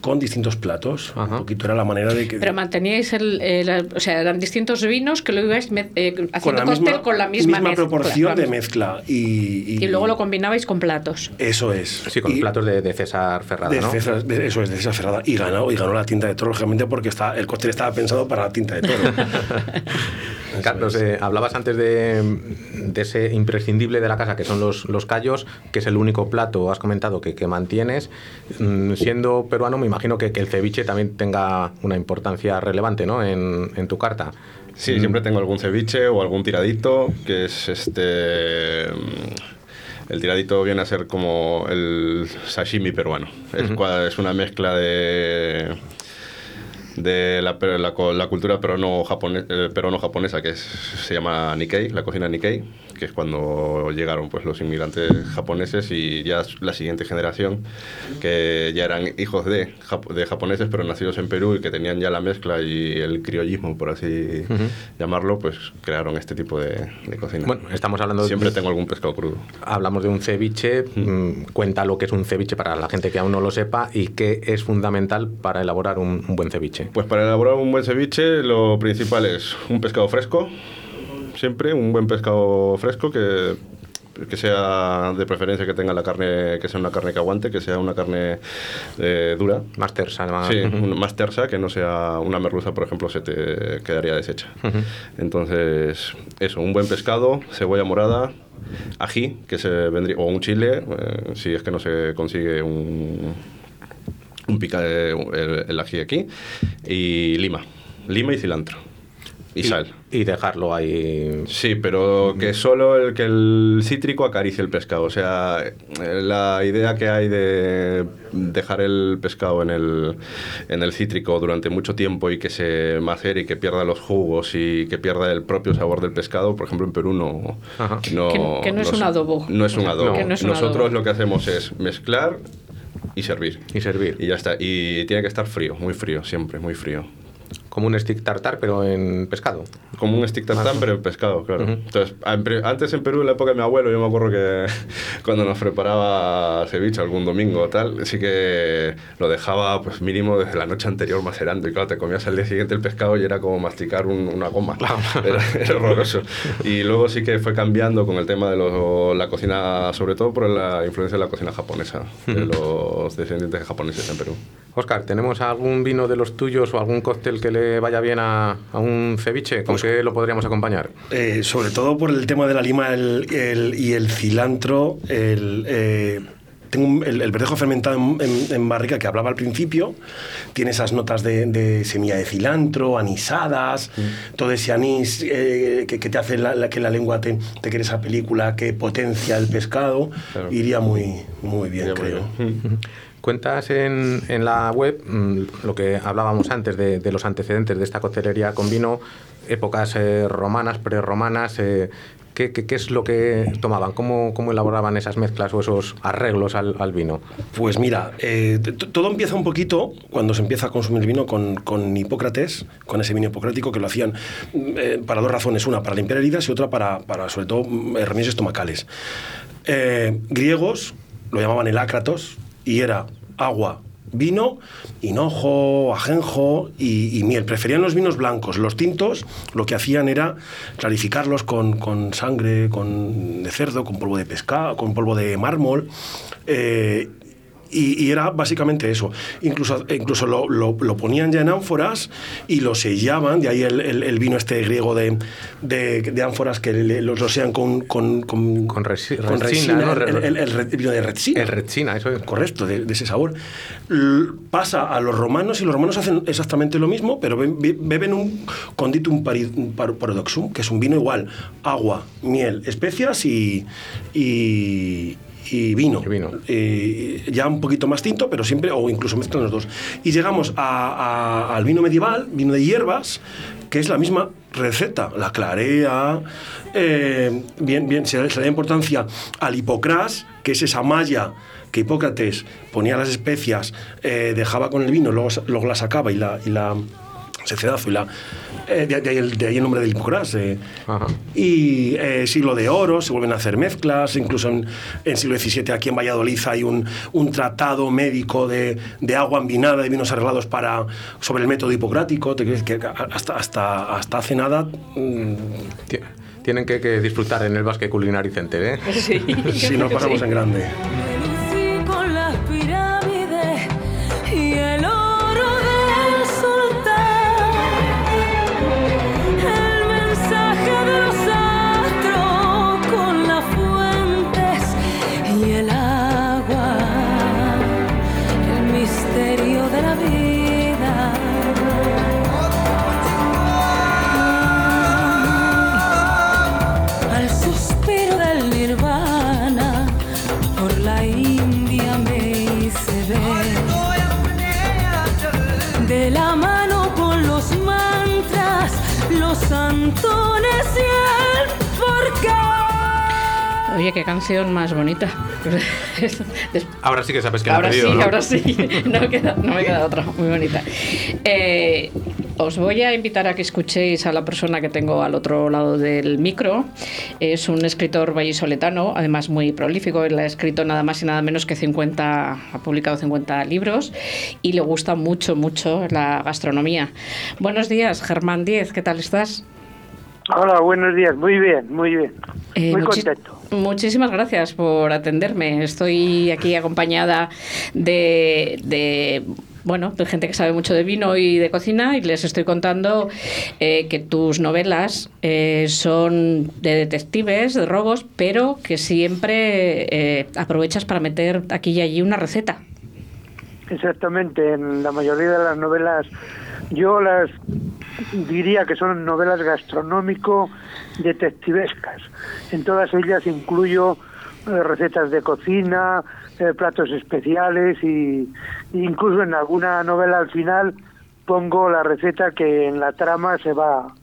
con distintos platos. Ajá. Un poquito era la manera de que Pero manteníais el, el- o sea, eran distintos vinos que lo ibais me- eh, con haciendo la cóctel misma, con la misma, mezcla, proporción claro. de mezcla y, Y luego lo combinabais con platos. Eso es. Sí, con Y- los platos de, de César Ferrada, de ¿no? César- de- eso es, de César Ferrada. Y ganó, y ganó la tinta de toro, lógicamente, porque está, el cóctel estaba pensado para la tinta de toro. Carlos, eh, hablabas antes de, de ese imprescindible de la casa, que son los, los callos, que es el único plato, has comentado, que, que mantienes. Mm, Siendo peruano, me imagino que, que el ceviche también tenga una importancia relevante ¿no? en, en tu carta. Sí, siempre tengo algún ceviche o algún tiradito, que es este... mm, El tiradito viene a ser como el sashimi peruano. Es, una mezcla de de la, la la cultura peruano-japonesa, peruano-japonesa que es, se llama Nikkei, la cocina Nikkei, que es cuando llegaron pues, los inmigrantes japoneses y ya la siguiente generación, que ya eran hijos de, jap- de japoneses pero nacidos en Perú y que tenían ya la mezcla y el criollismo, por así llamarlo, pues crearon este tipo de, de cocina. Bueno, estamos hablando de- Siempre tengo algún pescado crudo. Hablamos de un ceviche, mm, cuenta lo que es un ceviche para la gente que aún no lo sepa y qué es fundamental para elaborar un, un buen ceviche. Pues para elaborar un buen ceviche lo principal es un pescado fresco, siempre un buen pescado fresco que, que sea de preferencia que tenga la carne, que sea una carne que aguante, que sea una carne eh, dura. Más tersa, más- Sí, más tersa, que no sea una merluza, por ejemplo, se te quedaría deshecha. Entonces, eso, un buen pescado, cebolla morada, ají, que se vendría, o un chile, eh, si es que no se consigue un, un pica, eh, el, el ají aquí, y lima, lima y cilantro, y, sal. Y dejarlo ahí. Sí, pero que solo el que el cítrico acaricie el pescado. O sea, eh, la idea que hay de dejar el pescado en el, en el cítrico durante mucho tiempo y que se macere y que pierda los jugos y que pierda el propio sabor del pescado, por ejemplo, en Perú no. No Que- que no es un adobo. No es un adobo. que no es un Nosotros adobo. lo que hacemos es mezclar y servir. Y servir. Y ya está. Y tiene que estar frío, muy frío, siempre, muy frío. Como un stick tartar, pero en pescado. Como un stick tartán, pero en pescado, claro. Ujú. Entonces, en pre- antes en Perú, en la época de mi abuelo, yo me acuerdo que cuando nos preparaba ceviche algún domingo o tal, sí que lo dejaba pues mínimo desde la noche anterior macerando. Y claro, te comías al día siguiente el pescado y era como masticar un- una goma. Era, era horroroso. Y luego sí que fue cambiando con el tema de la cocina, sobre todo por la influencia de la cocina japonesa, de los descendientes de japoneses en Perú. Oscar, ¿tenemos algún vino de los tuyos o algún cóctel que le vaya bien a, a un ceviche? ¿Con qué lo podríamos acompañar? Eh, sobre todo por el tema de la lima el- el- y el cilantro, el, eh, tengo el, verdejo fermentado en, barrica que hablaba al principio, tiene esas notas de, semilla de cilantro, anisadas, mm. todo ese anís eh, que, te hace que la lengua te, te esa película, que potencia el pescado, iría muy, muy bien, creo. Cuentas en, en, la web mm, lo que hablábamos antes de, los antecedentes de esta coctelería con vino, épocas eh, romanas, prerromanas. Eh, ¿qué, qué, es lo que tomaban? ¿Cómo, ¿Cómo, elaboraban esas mezclas o esos arreglos al, al vino? Pues mira, eh, todo empieza un poquito cuando se empieza a consumir vino con, con Hipócrates, con ese vino hipocrático que lo hacían para dos razones. Una, para limpiar heridas y otra para, para sobre todo, remedios estomacales. griegos lo llamaban el ácratos, y era agua, vino, hinojo, ajenjo y, miel. Preferían los vinos blancos. Los tintos lo que hacían era clarificarlos con, sangre con, de cerdo, con polvo de pescado, con polvo de mármol. Eh, y, era básicamente eso. Incluso, incluso lo, lo, ponían ya en ánforas y lo sellaban, de ahí el, el, vino este griego de, de, de ánforas que los rocean con, con, con, con, resina, el, vino de resina. El resina, eso es. Correcto, de, ese sabor. pasa a los romanos y los romanos hacen exactamente lo mismo, pero beben un conditum paradoxum, que es un vino igual, agua, miel, especias y, y y vino. vino. ya un poquito más tinto, pero siempre, o incluso mezclan los dos. Y llegamos al vino medieval, vino de hierbas, que es la misma receta, la clarea, eh, bien, bien, se, le da importancia al hipocrás, que es esa malla que Hipócrates ponía las especias, eh, dejaba con el vino, luego, luego la sacaba y la, y la secedazo y la eh, de, ahí el, nombre del Hipocrás. Eh. Y eh, siglo de oro, se vuelven a hacer mezclas, incluso en, en siglo XVII aquí en Valladolid hay un, un tratado médico de, de, agua envinada y vinos arreglados para, sobre el método hipocrático, ¿te crees que hasta, hasta, hasta hace nada... Mm, tienen que, que, disfrutar en el Basque Culinary Center, ¿eh? Sí, sí nos pasamos en grande. Canción más bonita. ahora sí que sabes que ahora la pedido, sí, ahora sí. No, me queda, no me queda otra muy bonita. Eh, os voy a invitar a que escuchéis a la persona que tengo al otro lado del micro. Es un escritor vallisoletano, además muy prolífico. Él ha escrito nada más y nada menos que 50, ha publicado 50 libros y le gusta mucho, mucho la gastronomía. Buenos días, Germán Díez, ¿qué tal estás? Hola, buenos días. Muy bien, muy bien. Eh, muy contento. Muchísimas gracias por atenderme. Estoy aquí acompañada de, bueno, de gente que sabe mucho de vino y de cocina y les estoy contando eh, que tus novelas eh, son de detectives, de robos, pero que siempre aprovechas para meter aquí y allí una receta. Exactamente, en la mayoría de las novelas yo las diría que son novelas gastronómico detectivescas. En todas ellas incluyo eh, recetas de cocina, eh, platos especiales y incluso en alguna novela al final pongo la receta que en la trama se va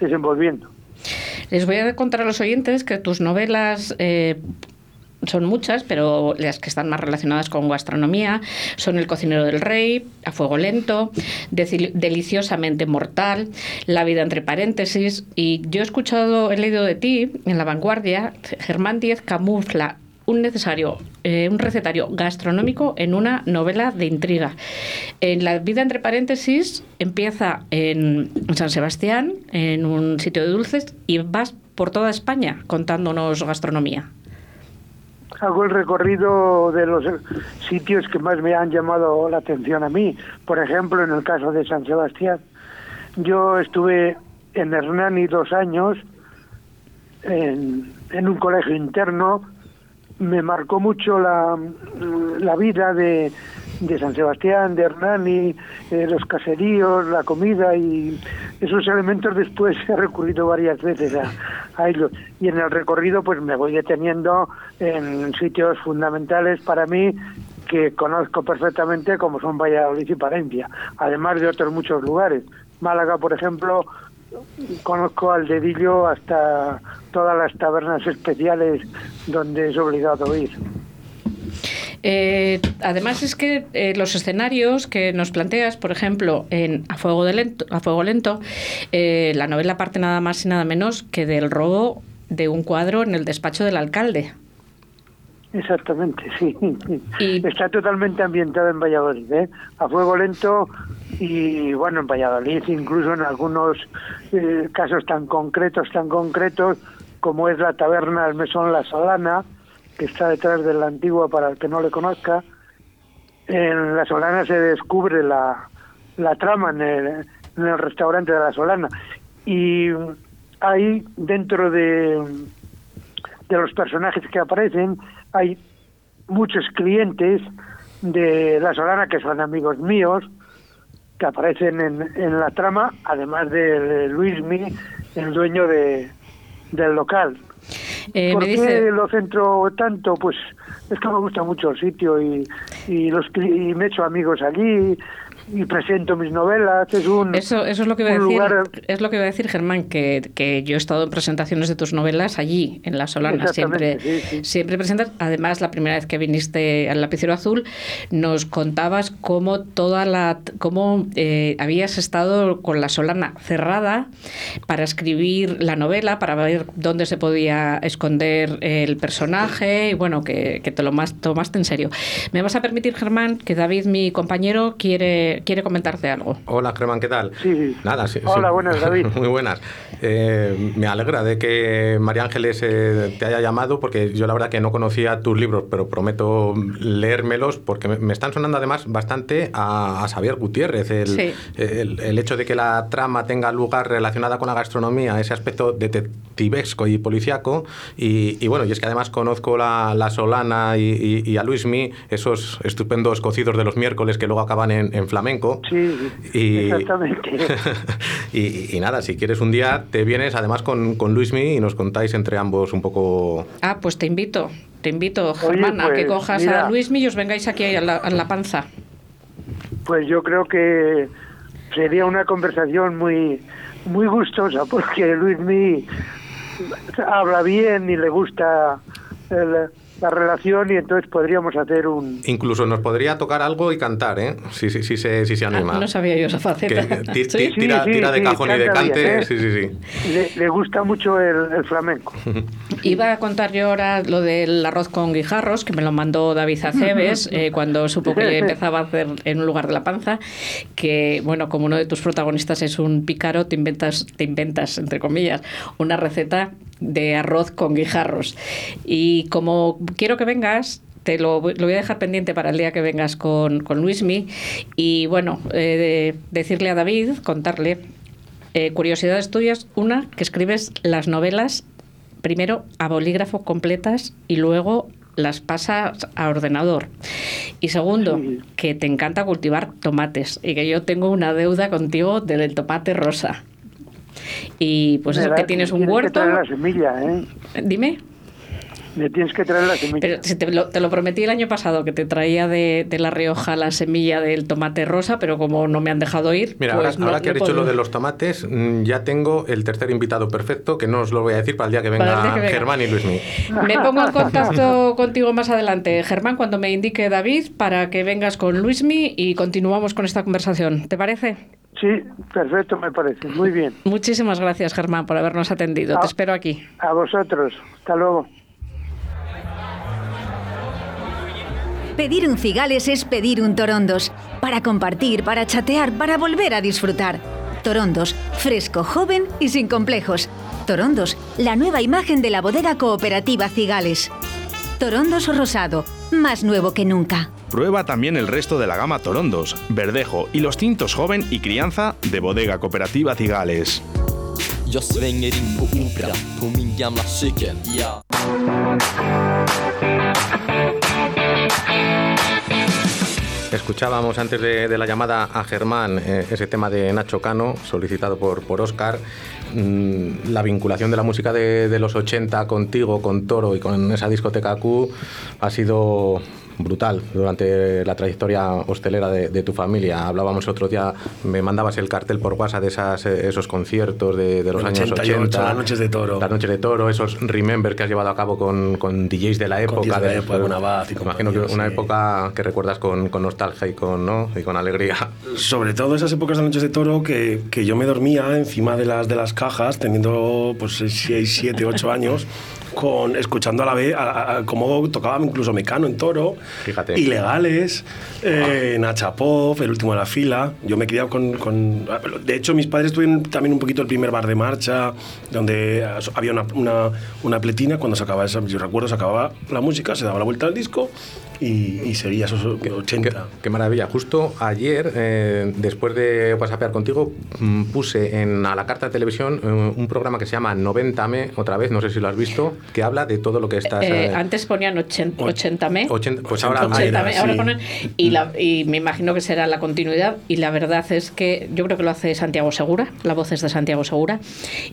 desenvolviendo. Les voy a contar a los oyentes que tus novelas eh, son muchas, pero las que están más relacionadas con gastronomía son El cocinero del rey, A fuego lento, Deliciosamente mortal, La vida entre paréntesis. Y yo he escuchado, he leído de ti en La Vanguardia, Germán Díez camufla un necesario, eh, un recetario gastronómico en una novela de intriga. En La vida entre paréntesis empieza en San Sebastián, en un sitio de dulces, y vas por toda España contándonos gastronomía hago el recorrido de los sitios que más me han llamado la atención a mí. Por ejemplo, en el caso de San Sebastián, yo estuve en Hernani dos años en, un colegio interno me marcó mucho la, vida de, de San Sebastián, de Hernani, eh, los caseríos, la comida y esos elementos después he recurrido varias veces a, a ellos. Y en el recorrido pues me voy deteniendo en sitios fundamentales para mí que conozco perfectamente como son Valladolid y Palencia, además de otros muchos lugares. Málaga, por ejemplo, conozco al dedillo hasta todas las tabernas especiales donde es obligado ir. Eh, además es que eh, los escenarios que nos planteas, por ejemplo, en A Fuego, de lento, a Fuego Lento, eh, la novela parte nada más y nada menos que del robo de un cuadro en el despacho del alcalde. Exactamente, sí. Y... Está totalmente ambientado en Valladolid, ¿eh? a fuego lento y bueno, en Valladolid, incluso en algunos eh, casos tan concretos, tan concretos, como es la taberna del Mesón La Solana, que está detrás de la antigua para el que no le conozca. En La Solana se descubre la, la trama en el, restaurante de La Solana y ahí dentro de, de los personajes que aparecen hay muchos clientes de La Solana que son amigos míos que aparecen en, en la trama, además de Luismi, el dueño de, del local. Eh, ¿Por me qué dice, lo centro tanto? Pues es que me gusta mucho el sitio y, y, los, y me he hecho amigos allí y presento mis novelas. Es un, Eso, eso es lo que iba a decir, lugar- es lo que iba a decir Germán, que, que yo he estado en presentaciones de tus novelas allí, en La Solana, siempre, Exactamente, sí, sí. siempre presentas. Además, la primera vez que viniste al Lapicero Azul, nos contabas cómo toda la, cómo eh, habías estado con La Solana cerrada para escribir la novela, para ver dónde se podía esconder el personaje y bueno, que, que te lo más, tomaste en serio. Me vas a permitir, Germán, que David, mi compañero, quiere, quiere comentarte algo. Hola, Germán, ¿qué tal? Sí. Nada, sí. Hola, sí. buenas, David. Muy buenas. Eh, me alegra de que María Ángeles eh, te haya llamado, porque yo la verdad que no conocía tus libros, pero prometo leérmelos, porque me, me están sonando además bastante a, a Xavier Gutiérrez. El, Sí. el, el hecho de que la trama tenga lugar relacionada con la gastronomía, ese aspecto detectivesco y policiaco. Y, y bueno, y es que además conozco la, la Solana y, y- y a Luismi, esos estupendos cocidos de los miércoles que luego acaban en, en flamenco. Sí, Y- exactamente. y, y nada, si quieres un día te vienes además con, con Luismi y nos contáis entre ambos un poco... Ah, pues te invito, te invito, Germán, a que pues, cojas mira. a Luismi y os vengáis aquí a la, a la panza. Pues yo creo que sería una conversación muy muy gustosa porque Luismi habla bien y le gusta el- la relación y entonces podríamos hacer un Incluso nos podría tocar algo y cantar, ¿eh? Si, si, si se, si se Ah, anima. no sabía yo esa Que faceta. ti- Sí. ti- tira, Sí, sí, tira de sí, cajón y de bien, cante. ¿eh? Sí, sí, sí. le, le gusta mucho el, el flamenco. Iba a contar yo ahora lo del arroz con guijarros, que me lo mandó David Aceves eh, cuando supo que empezaba a hacer en un lugar de la panza, que, bueno, como uno de tus protagonistas es un pícaro, te inventas, te inventas, entre comillas, una receta de arroz con guijarros. Y como quiero que vengas, te lo, voy- lo voy a dejar pendiente para el día que vengas con, con Luismi. Y bueno, eh, de- decirle a David, contarle eh, curiosidades tuyas. Una, que escribes las novelas primero a bolígrafo completas y luego las pasas a ordenador. Y segundo, que te encanta cultivar tomates y que yo tengo una deuda contigo del tomate rosa. Y pues eso, que tienes un Tienes que huerto. traer la semilla, ¿eh? Dime. Le tienes que traer la semilla. Pero si te, lo, te lo prometí el año pasado, que te traía de, de La Rioja la semilla del tomate rosa, pero como no me han dejado ir, Mira, pues ahora, no- ahora que no has dicho puedo. lo de los tomates, mm, ya tengo el tercer invitado perfecto, que no os lo voy a decir para el día que venga, el día que venga. Germán y Luismi. Me pongo en contacto contigo más adelante, Germán, cuando me indique David, para que vengas con Luismi y continuamos con esta conversación. ¿Te parece? Sí, perfecto, me parece. Muy bien. Muchísimas gracias, Germán, por habernos atendido. Te espero aquí. A vosotros. Hasta luego. Pedir un cigales es pedir un torondos. Para compartir, para chatear, para volver a disfrutar. Torondos, fresco, joven y sin complejos. Torondos, la nueva imagen de la bodega cooperativa Cigales. Torondos Rosado, más nuevo que nunca. Prueba también el resto de la gama Torondos, Verdejo y los tintos joven y crianza de Bodega Cooperativa Cigales. Escuchábamos antes de, la llamada a Germán eh, ese tema de Nacho Cano, solicitado por, por Oscar. Mm, la vinculación de la música de, de, los 80 contigo, con Toro y con esa discoteca Q ha sido brutal durante la trayectoria hostelera de, tu familia. Hablábamos otro día, me mandabas el cartel por WhatsApp de esas, eh, esos conciertos de, los años 80. Las noches de toro. Las noches de toro, esos remember que has llevado a cabo con, con DJs de la época. de, la Imagino que una época que recuerdas con, con, nostalgia y con, ¿no? y con alegría. Sobre todo esas épocas de noches de toro que, que yo me dormía encima de las, de las cajas teniendo pues 6, 7, 8 años con, escuchando a la vez a, cómo tocaba incluso Mecano en Toro, Ilegales, eh, Nacha Pop, El último de la fila. Yo me he criado con, con, De hecho, mis padres tuvieron también un poquito el primer bar de marcha, donde había una, una, pletina, cuando se acababa, yo recuerdo, se acababa la música, se daba la vuelta al disco y, sería esos 80. Qué, maravilla. Justo ayer, eh, después de whatsappear contigo, mm, puse en, a la carta de televisión eh, un programa que se llama 90me, otra vez, no sé si lo has visto, que habla de todo lo que estás... Eh, antes ponían 80me. pues ahora, ahora ponen... Y, la, y me imagino que será la continuidad. Y la verdad es que yo creo que lo hace Santiago Segura, la voz es de Santiago Segura.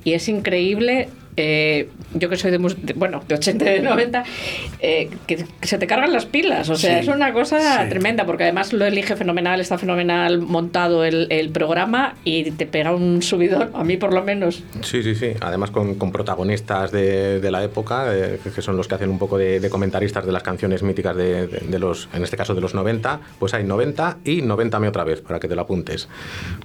Y es increíble eh, yo que soy de, bueno, de 80 y de 90, eh, que, se te cargan las pilas. O sea, es una cosa tremenda, porque además lo elige fenomenal, está fenomenal montado el, el, programa y te pega un subidón, a mí por lo menos. Sí, sí, sí. Además con, con protagonistas de, de, la época, eh, que son los que hacen un poco de, comentaristas de las canciones míticas de, de, los, en este caso de los 90, pues hay 90 y 90 me otra vez, para que te lo apuntes.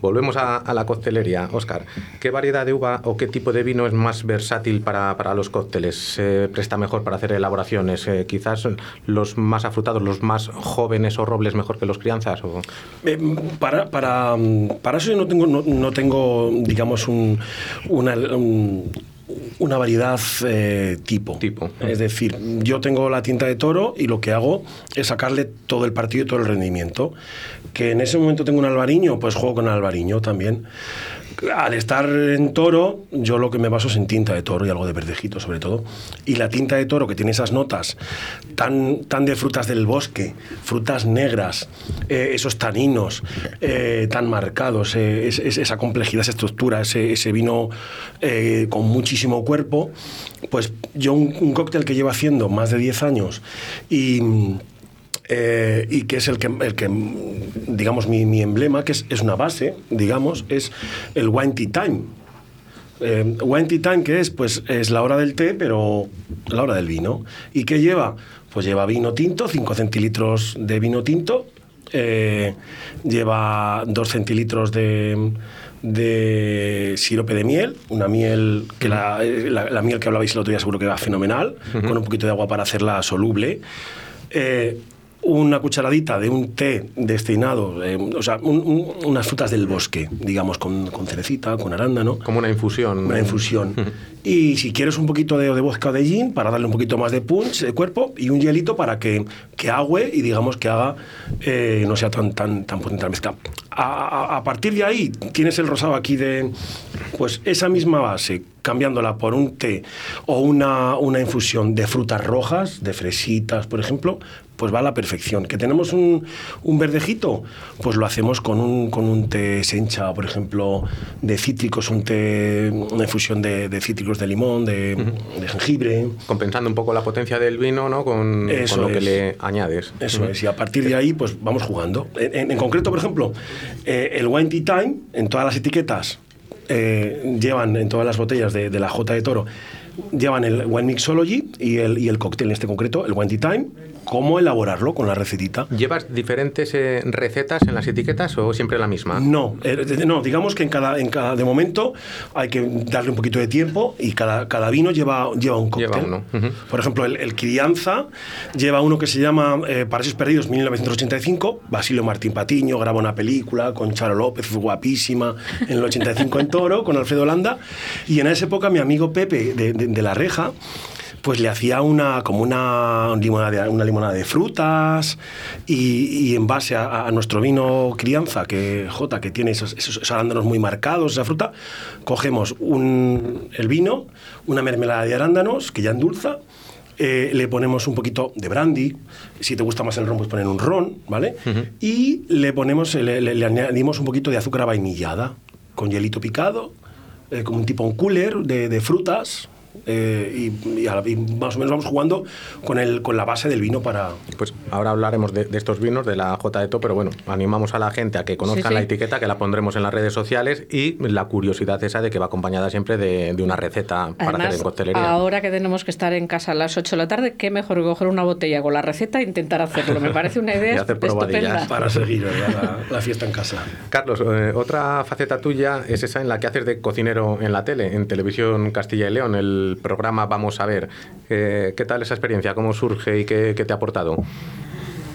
Volvemos a, a la coctelería. Oscar, ¿qué variedad de uva o qué tipo de vino es más versátil? para, para los cócteles? ¿Se presta mejor para hacer elaboraciones? Eh, ¿Quizás los más afrutados, los más jóvenes o robles mejor que los crianzas? O... Eh, para, para, para, eso yo no tengo, no, no tengo digamos, un, una, una variedad eh, tipo. tipo. Es decir, yo tengo la tinta de toro y lo que hago es sacarle todo el partido y todo el rendimiento. Que en ese momento tengo un albariño, pues juego con albariño también al estar en toro, yo lo que me baso es en tinta de toro y algo de verdejito sobre todo. Y la tinta de toro que tiene esas notas tan, tan de frutas del bosque, frutas negras, eh, esos taninos eh, tan marcados, eh, esa complejidad, esa estructura, ese, vino con muchísimo cuerpo, pues yo un, un cóctel que llevo haciendo más de 10 años y eh, y que es el que, el que digamos, mi, mi emblema, que es, es, una base, digamos, es el wine tea time. Eh, wine tea time, que es? Pues es la hora del té, pero la hora del vino. ¿Y qué lleva? Pues lleva vino tinto, 5 centilitros de vino tinto, eh, lleva 2 centilitros de, de sirope de miel, una miel que la, la, miel que hablabais el otro día seguro que va fenomenal, con un poquito de agua para hacerla soluble. Eh, una cucharadita de un té destinado, eh, o sea, unas frutas del bosque, digamos, con, con, cerecita, con arándano. Como una infusión. Una infusión. y si quieres un poquito de, de vodka o de gin, para darle un poquito más de punch de cuerpo, y un hielito para que, que agüe y digamos que haga, eh, no sea tan, tan, tan potente la mezcla. A, a, partir de ahí, tienes el rosado aquí de, pues esa misma base, cambiándola por un té o una, una infusión de frutas rojas, de fresitas, por ejemplo, pues va a la perfección. ¿Que tenemos un, un verdejito? Pues lo hacemos con un, con un té sencha, por ejemplo, de cítricos, un té, una infusión de, de cítricos de limón, de, de, jengibre. Compensando un poco la potencia del vino, ¿no? Con, con lo que le añades. Eso es, y a partir de ahí, pues vamos jugando. En, en concreto, por ejemplo, eh, el Wine Tea Time, en todas las etiquetas, eh, llevan en todas las botellas de, de la J de Toro, llevan el Wine Mixology y el, y el cóctel en este concreto, el Wine Tea Time, cómo elaborarlo con la recetita. ¿Llevas diferentes eh, recetas en las etiquetas o siempre la misma? No, eh, no digamos que en cada, en cada de momento hay que darle un poquito de tiempo y cada, cada vino lleva, lleva un cóctel. Lleva uno. Uh -huh. Por ejemplo, el, el, Crianza lleva uno que se llama eh, Paraísos Perdidos 1985. Basilio Martín Patiño graba una película con Charo López, guapísima, en el 85 en Toro, con Alfredo Landa. Y en esa época mi amigo Pepe de, de, de La Reja pues le hacía una como una limonada de, una limonada de frutas y, y en base a, a, nuestro vino crianza que J que tiene esos, esos, arándanos muy marcados esa fruta cogemos un, el vino una mermelada de arándanos que ya endulza eh, le ponemos un poquito de brandy, si te gusta más el ron, pues poner un ron, ¿vale? Y le ponemos, le, le- le añadimos un poquito de azúcar vainillada, con hielito picado, eh, como un tipo un cooler de, de frutas, eh, y, y a la- y más o menos vamos jugando con, el, con la base del vino para... Pues ahora hablaremos de, de estos vinos, de la J de To, pero bueno, animamos a la gente a que conozca Sí, sí. la etiqueta, que la pondremos en las redes sociales y la curiosidad esa de que va acompañada siempre de, de una receta para hacer en coctelería. ahora que tenemos que estar en casa a las 8 de la tarde, qué mejor que coger una botella con la receta e intentar hacerlo. Me parece una Y idea hacer estupenda. probadillas. para seguir la fiesta en casa. Carlos, eh, otra faceta tuya es esa en la que haces de cocinero en la tele, en Televisión Castilla y León, el programa Vamos a ver. Eh, ¿Qué tal esa experiencia? ¿Cómo surge y qué, qué te ha aportado?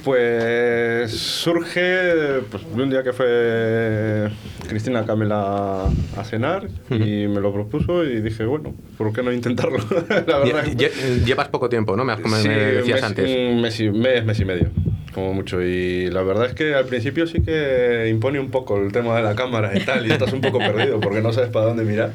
Pues surge pues, un día que fue Cristina Camela a cenar y me lo propuso y dije, bueno, ¿por qué no intentarlo? La verdad Lle- Llevas poco tiempo, ¿no? Me, has- me Sí, decías mes, antes. Un mes y, mes, mes y medio, como mucho. Y la verdad es que al principio sí que impone un poco el tema de la cámara y tal, y estás un poco perdido porque no sabes para dónde mirar.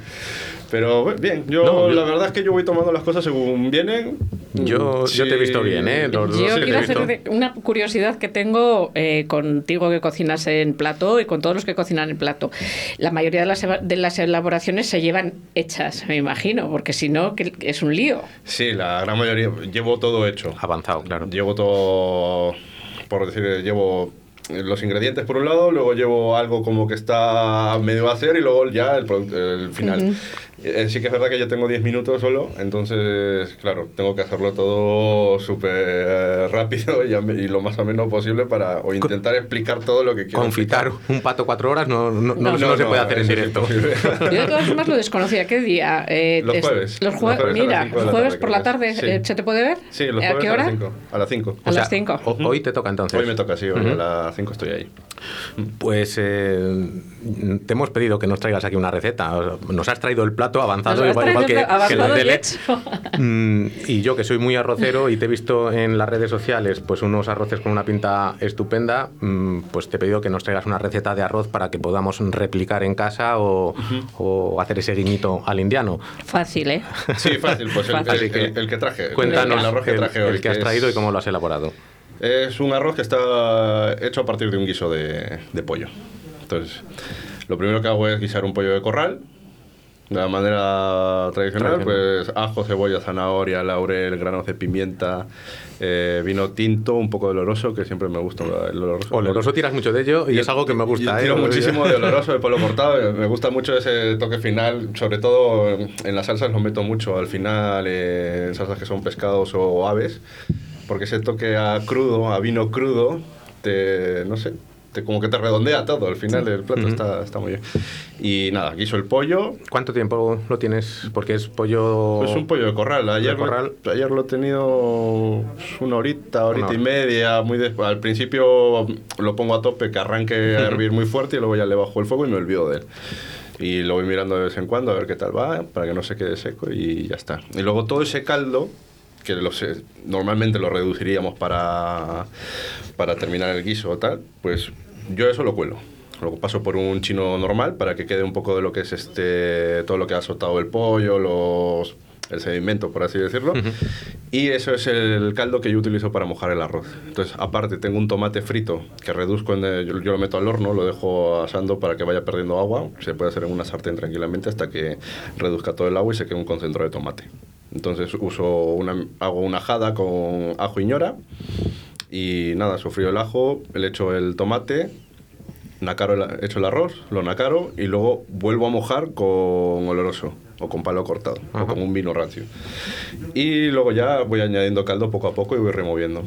Pero bueno, bien, yo No, yo- la verdad es que yo voy tomando las cosas según vienen. Yo, yo te he visto bien, ¿eh? Los dos Yo quiero hacer una curiosidad que tengo eh, contigo que cocinas en plato y con todos los que cocinan en plato. La mayoría de las, de las elaboraciones se llevan hechas, me imagino, porque si no, que- es un lío. Sí, la gran mayoría. Llevo todo hecho. Avanzado, claro. Llevo todo, por decir, llevo los ingredientes por un lado, luego llevo algo como que está medio a hacer y luego ya el, producto- el final. Eh, sí que es verdad que yo tengo 10 minutos solo, entonces, claro, tengo que hacerlo todo súper eh, rápido y, y lo más o menos posible para o intentar explicar todo lo que quiero. Confitar un pato cuatro horas no, no, no- No, no se puede hacer en directo. Yo de todas formas lo desconocía. ¿Qué día? Eh, Los es- jueves. Los, Los jue- jueves Mira, la jueves tarde, por la tarde. Sí. eh, ¿Se te puede ver? Sí, los ¿A jueves qué a hora? las 5. A las 5. A las 5. ho- hoy te toca entonces. Hoy me toca, sí, hoy a las 5 estoy ahí. Pues eh, te hemos pedido que nos traigas aquí una receta. Nos has traído el plato avanzado, Nos has igual, igual que, que el avanzado de hecho. Mm, y yo que soy muy arrocero y te he visto en las redes sociales pues unos arroces con una pinta estupenda, mm, pues te he pedido que nos traigas una receta de arroz para que podamos replicar en casa o, o hacer ese guiñito al indiano. Fácil, ¿eh? Sí, fácil, pues el, Fácil. el- el- el que traje. Cuéntanos el, arroz que el- traje el hoy. que has es- traído y cómo lo has elaborado. Es un arroz que está hecho a partir de un guiso de, de pollo. Entonces, lo primero que hago es guisar un pollo de corral. De la manera tradicional, Tradicional. pues ajo, cebolla, zanahoria, laurel, granos de pimienta, eh, vino tinto, un poco de oloroso, que siempre me gusta el oloroso. Oloroso tiras mucho de ello y es algo que me gusta. Yo ¿eh? tiro muchísimo de oloroso, de polo cortado. Me gusta mucho ese toque final. Sobre todo en las salsas lo meto mucho al final, eh, en salsas que son pescados o aves. Porque ese toque a crudo, a vino crudo, te, no sé, te, como que te redondea todo. Al final el plato está, está muy bien. Y nada, guiso el pollo. ¿Cuánto tiempo lo tienes? Porque es pollo... Pues un pollo de corral. Ayer, de corral. Lo, ayer lo he tenido una horita, horita Una y media. Muy Al principio lo pongo a tope, que arranque a hervir muy fuerte y luego ya le bajo el fuego y me olvido de él. Y lo voy mirando de vez en cuando a ver qué tal va, para que no se quede seco y ya está. Y luego todo ese caldo, que lo sé- normalmente lo reduciríamos para, para terminar el guiso o tal, pues yo eso lo cuelo. Lo paso por un chino normal para que quede un poco de lo que es este todo lo que ha soltado el pollo, los el sedimento, por así decirlo. Y eso es el caldo que yo utilizo para mojar el arroz. Entonces, aparte, tengo un tomate frito que reduzco, en el- yo, yo lo meto al horno, lo dejo asando para que vaya perdiendo agua. Se puede hacer en una sartén tranquilamente hasta que reduzca todo el agua y se quede un concentrado de tomate. Entonces, uso una, hago una ajada con ajo y ñora. Y nada, sofrío el ajo, le echo el tomate, nacaro el, echo el arroz, lo nacaro y luego vuelvo a mojar con oloroso o con palo cortado o con un vino rancio. Y luego ya voy añadiendo caldo poco a poco y voy removiendo.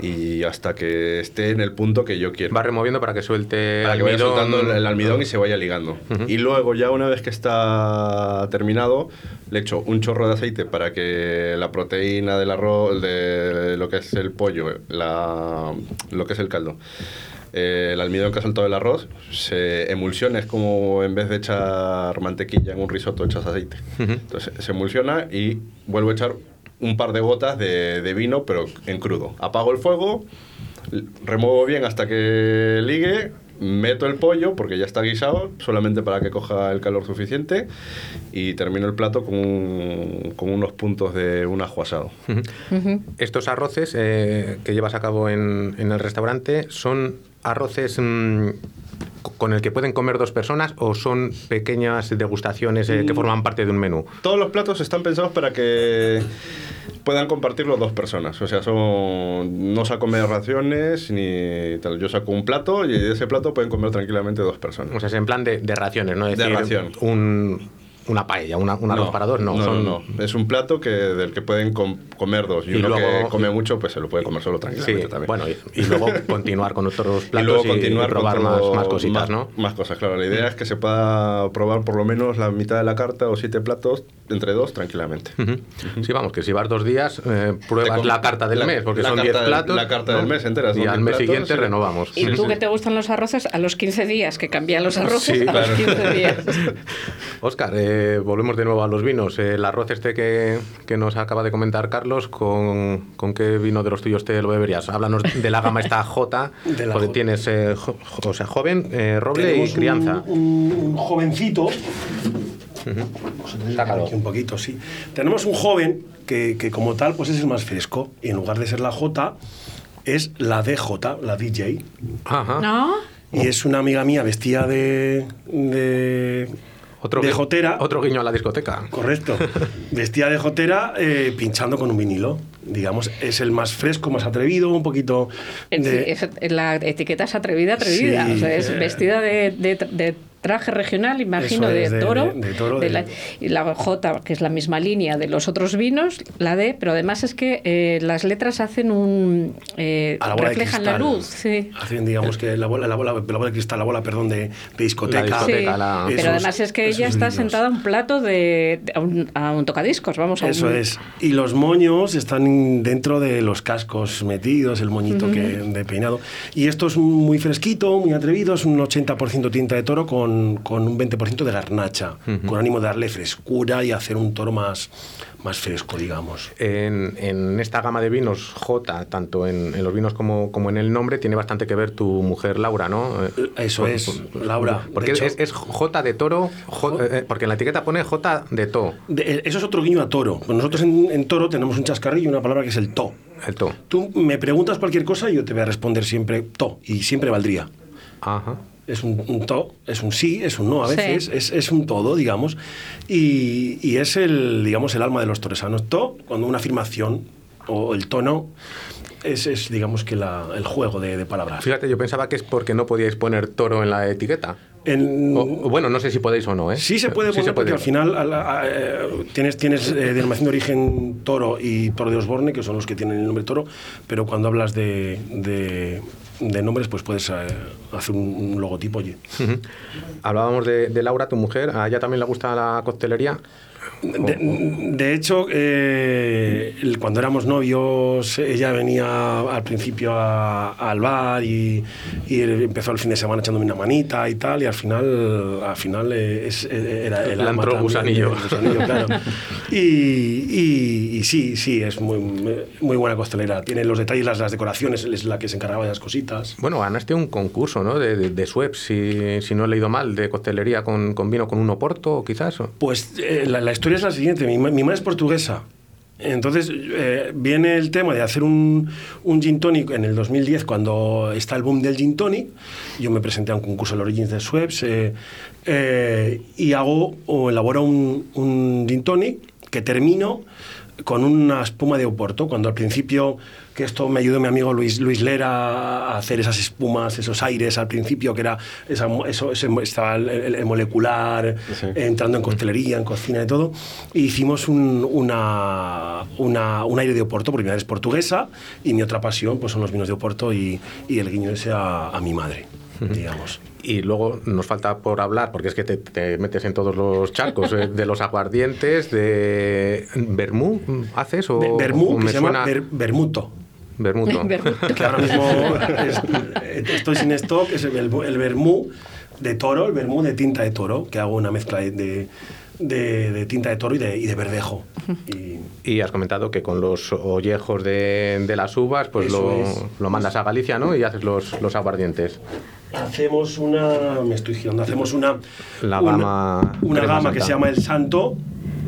Y hasta que esté en el punto que yo quiero. Va removiendo para que suelte Para que vaya almidón. soltando el, el almidón y se vaya ligando. Y luego, ya una vez que está terminado, le echo un chorro de aceite para que la proteína del arroz, de lo que es el pollo, la, lo que es el caldo, eh, el almidón que ha soltado el arroz, se emulsiona. Es como en vez de echar mantequilla en un risotto, echas aceite. Entonces se emulsiona y vuelvo a echar un par de gotas de, de vino, pero en crudo. Apago el fuego, remuevo bien hasta que ligue, meto el pollo porque ya está guisado, solamente para que coja el calor suficiente y termino el plato con, un- con unos puntos de un ajo asado. Estos arroces eh, que llevas a cabo en, en el restaurante son arroces mm, co- con el que pueden comer dos personas o son pequeñas degustaciones eh, que forman parte de un menú. Todos los platos están pensados para que puedan compartirlo dos personas. O sea, son no saco medio raciones ni tal. Yo saco un plato y de ese plato pueden comer tranquilamente dos personas. O sea, es en plan de, de raciones, ¿no? Es De decir, ración. Un, una paella, una, un arroz para dos, no. No, son, no, no. Es un plato que, del que pueden com- comer dos. Y, Y uno luego- que come mucho, pues se lo puede comer solo Sí, tranquilamente también. bueno, y, y luego continuar con otros y platos luego y, continuar y probar con más, más cositas, más- ¿no? Más cosas, claro. La idea es que se pueda probar por lo menos la mitad de la carta o siete platos entre dos tranquilamente. Sí, vamos, que si vas dos días, eh, pruebas la carta del la- mes, porque son carta 10 del- platos. la carta ¿no? del mes entera, Y al 10 mes platos, siguiente sí. renovamos. ¿Y Sí, tú sí. que te gustan los arroces? A los 15 días, que cambian los arroces Sí, a claro. los 15 días. Oscar, eh, volvemos de nuevo a los vinos. El arroz este que, que nos acaba de comentar Carlos, ¿con, con qué vino de los tuyos te lo beberías? Háblanos de la gama esta J, porque tienes, eh, jo- o sea, joven, eh, roble Tenemos y crianza. Un, un- un jovencito. Aquí un poquito, sí. Tenemos un joven que, que como tal pues es el más fresco. Y en lugar de ser la J, es la DJ, la DJ. Ajá. ¿No? Y es una amiga mía vestida de. de. Otro, de jotera. otro guiño a la discoteca. Correcto. Vestida de jotera, eh, pinchando con un vinilo. Digamos, es el más fresco, más atrevido, un poquito. De- es- la etiqueta es atrevida, atrevida. Sí, o sea, es eh. vestida de, de- de traje regional, imagino, de, es, de- toro. de- de toro, de la, y la J, que es la misma línea de los otros vinos, la D, pero además es que eh, las letras hacen un. eh, reflejan la luz. Sí. Hacen, digamos, que la bola, la bola, la bola de cristal, la bola, perdón, de, de discoteca. La discoteca, Sí, la- pero Esos- además es que ella está vinos. sentada a un plato de, de- a, un, a un tocadiscos, vamos a Eso un- es. Y los moños están dentro de los cascos metidos, el moñito que, de peinado. Y esto es muy fresquito, muy atrevido, es un 80% tinta de toro con, con un 20% de garnacha, con ánimo de darle frescura y hacer un toro más, más fresco, digamos. En, en esta gama de vinos J, tanto en, en los vinos como, como en el nombre, tiene bastante que ver tu mujer Laura, ¿no? Eh, Eso por- es, por- Laura. Porque hecho- es, es J de toro, J- eh, porque en la etiqueta pone J de to, De- eso es otro guiño a toro. Nosotros en, en toro tenemos un chascarrillo y una palabra que es el to. el to. Tú me preguntas cualquier cosa y yo te voy a responder siempre to, y siempre valdría. Ajá. Es un, un to, es un sí, es un no a Sí. veces, es, es un todo, digamos. Y, y es el, digamos, el alma de los toresanos. To, cuando una afirmación o el tono, es, es digamos, que la- el juego de, de palabras. Fíjate, yo pensaba que es porque no podíais poner toro en la etiqueta. En- O- o bueno, no sé si podéis o no, ¿eh? Sí se puede Sí poner porque al final a la- a- eh, tienes, tienes eh, denominación de origen toro y toro de Osborne, que son los que tienen el nombre toro, pero cuando hablas de, de- de nombres, pues puedes eh, hacer un, logotipo. Ujú. Hablábamos de, de Laura, tu mujer, a ella también le gusta la coctelería. De, de hecho, eh, cuando éramos novios, ella venía al principio a- al bar y, y empezó el fin de semana echándome una manita y tal, y al final, al final es- eh, era el alma entró gusanillo. gusanillo, claro. Y, y- y sí, sí, es muy, muy buena costelera. Tiene los detalles, las, las decoraciones, es la que se encargaba de las cositas. Bueno, ganaste un concurso, ¿no? De, de, de si, si no he leído mal, de coctelería con, con vino con un oporto, quizás. o- Pues eh, la, la historia es la siguiente. Mi, mi madre es portuguesa. Entonces eh, viene el tema de hacer un, un gin tonic en el 2010 cuando está el boom del gin tonic. Yo me presenté a un concurso de Origins de Schweppes eh, eh, y hago o elaboro un, un gin tonic que termino con una espuma de Oporto, cuando al principio, que esto me ayudó mi amigo Luis, Luis Lera a hacer esas espumas, esos aires al principio, que era esa, eso, ese- estaba el, el- molecular, Sí. entrando en costelería, en cocina y todo, y hicimos un, una, una- un aire de Oporto, porque mi madre es portuguesa, y mi otra pasión pues, son los vinos de Oporto y, y el guiño ese a, a mi madre, digamos. Y luego nos falta por hablar, porque es que te, te metes en todos los charcos, eh, de los aguardientes, de Bermú, ¿haces? O, o que se llama suena Vermuto. Bermuto. Bermuto. que ahora mismo es- estoy sin stock, es el, el vermú de toro, el vermú de tinta de toro, que hago una mezcla de, de- tinta de toro y de, y de verdejo. Y Y has comentado que con los ollejos de, de las uvas, pues lo, es. lo mandas a Galicia, ¿no? Y haces los, los aguardientes. hacemos una. Me estoy girando, hacemos una. La una- gama Una crema gama que se llama El Santo.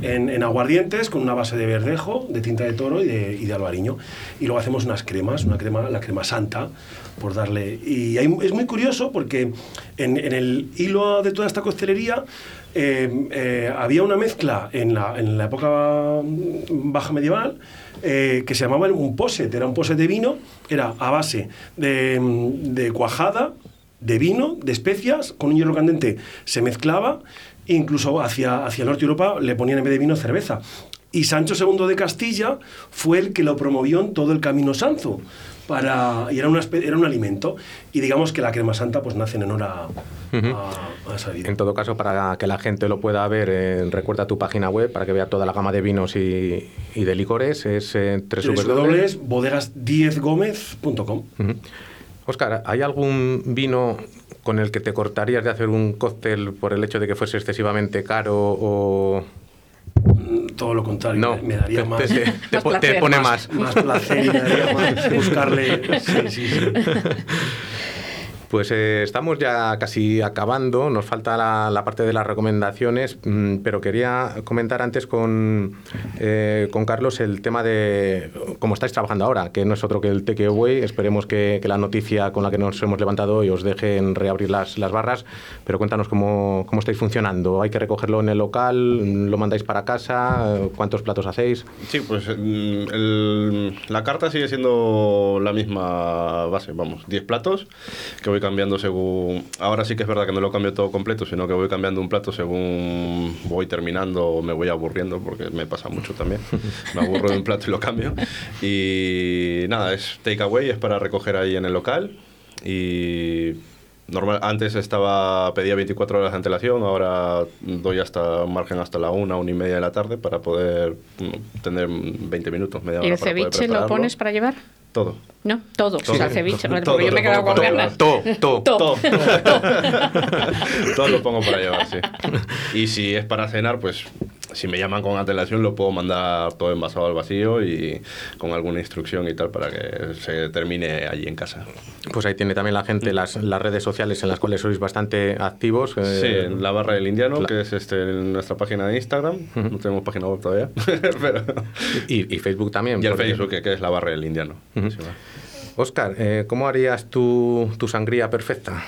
En, en aguardientes con una base de verdejo, de tinta de toro y de, albariño. Y luego hacemos unas cremas, una crema, la crema santa, por darle. Y es muy curioso porque en, el hilo de toda esta costelería eh, eh, había una mezcla en la, en la época baja medieval eh, que se llamaba un poset, era un poset de vino, era a base de cuajada, de vino, de especias, con un hierro candente se mezclaba, incluso hacia, hacia el norte de Europa le ponían en vez de vino cerveza. Y Sancho II de Castilla fue el que lo promovió en todo el camino sanzo. Para, y era, una era un alimento. Y digamos que la crema santa pues nace en honor a, a- a esa vida. En todo caso, para que la gente lo pueda ver, eh, recuerda tu página web para que vea toda la gama de vinos y, y de licores. Es eh, www. www.bodegas10gomez.com Ujú. Óscar, ¿hay algún vino con el que te cortarías de hacer un cóctel por el hecho de que fuese excesivamente caro o Todo lo contrario, no? me, daría te, más, te- te Más po- te placer, pone más. más. más placer y me daría más buscarle. Sí, sí, sí. Pues eh, estamos ya casi acabando, nos falta la, parte de las recomendaciones, mm, pero quería comentar antes con, eh, con Carlos el tema de cómo estáis trabajando ahora, que no es otro que el takeaway. Esperemos que, que la noticia con la que nos hemos levantado hoy os dejen reabrir las, las barras, pero cuéntanos cómo, cómo estáis funcionando. ¿Hay que recogerlo en el local? ¿Lo mandáis para casa? ¿Cuántos platos hacéis? Sí, pues mm, el- la carta sigue siendo la misma base, vamos, 10 platos, que voy cambiando según... Ahora sí que es verdad que no lo cambio todo completo, sino que voy cambiando un plato según voy terminando o me voy aburriendo, porque me pasa mucho también. Me aburro de un plato y lo cambio. Y nada, es takeaway, es para recoger ahí en el local. Y normal, antes estaba pedía 24 horas de antelación, ahora doy hasta margen hasta la una, una y media de la tarde para poder mm, tener 20 minutos, media hora. ¿Y el para poder ceviche lo prepararlo. pones para llevar? Todo. No, todo. O sea, el ceviche, vale, Todo yo me he lo quedado con ganas. To, to. Todo. Todo lo pongo para llevar, sí. Y si es para cenar, pues si me llaman con antelación lo puedo mandar todo envasado al vacío y con alguna instrucción y tal para que se termine allí en casa. Pues ahí tiene también la gente las, las redes sociales en las cuales sois bastante activos. Sí, eh, en la barra del indiano, la- que es este, en nuestra página de Instagram. No tenemos página web todavía. pero... y, y Facebook también. Y el porque- Facebook, que, que es la barra del indiano. Sí, va. Óscar, eh, ¿cómo harías tu, tu sangría perfecta?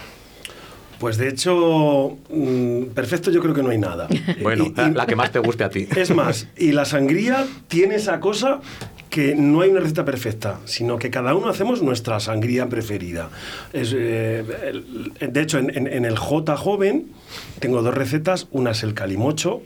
Pues de hecho, mm, perfecto yo creo que no hay nada. Bueno, Y- y- la que más te guste a ti. Es más, y la sangría tiene esa cosa que no hay una receta perfecta, sino que cada uno hacemos nuestra sangría preferida. Es, eh, el- de hecho, en, en- en el J joven tengo dos recetas. Una es el calimocho,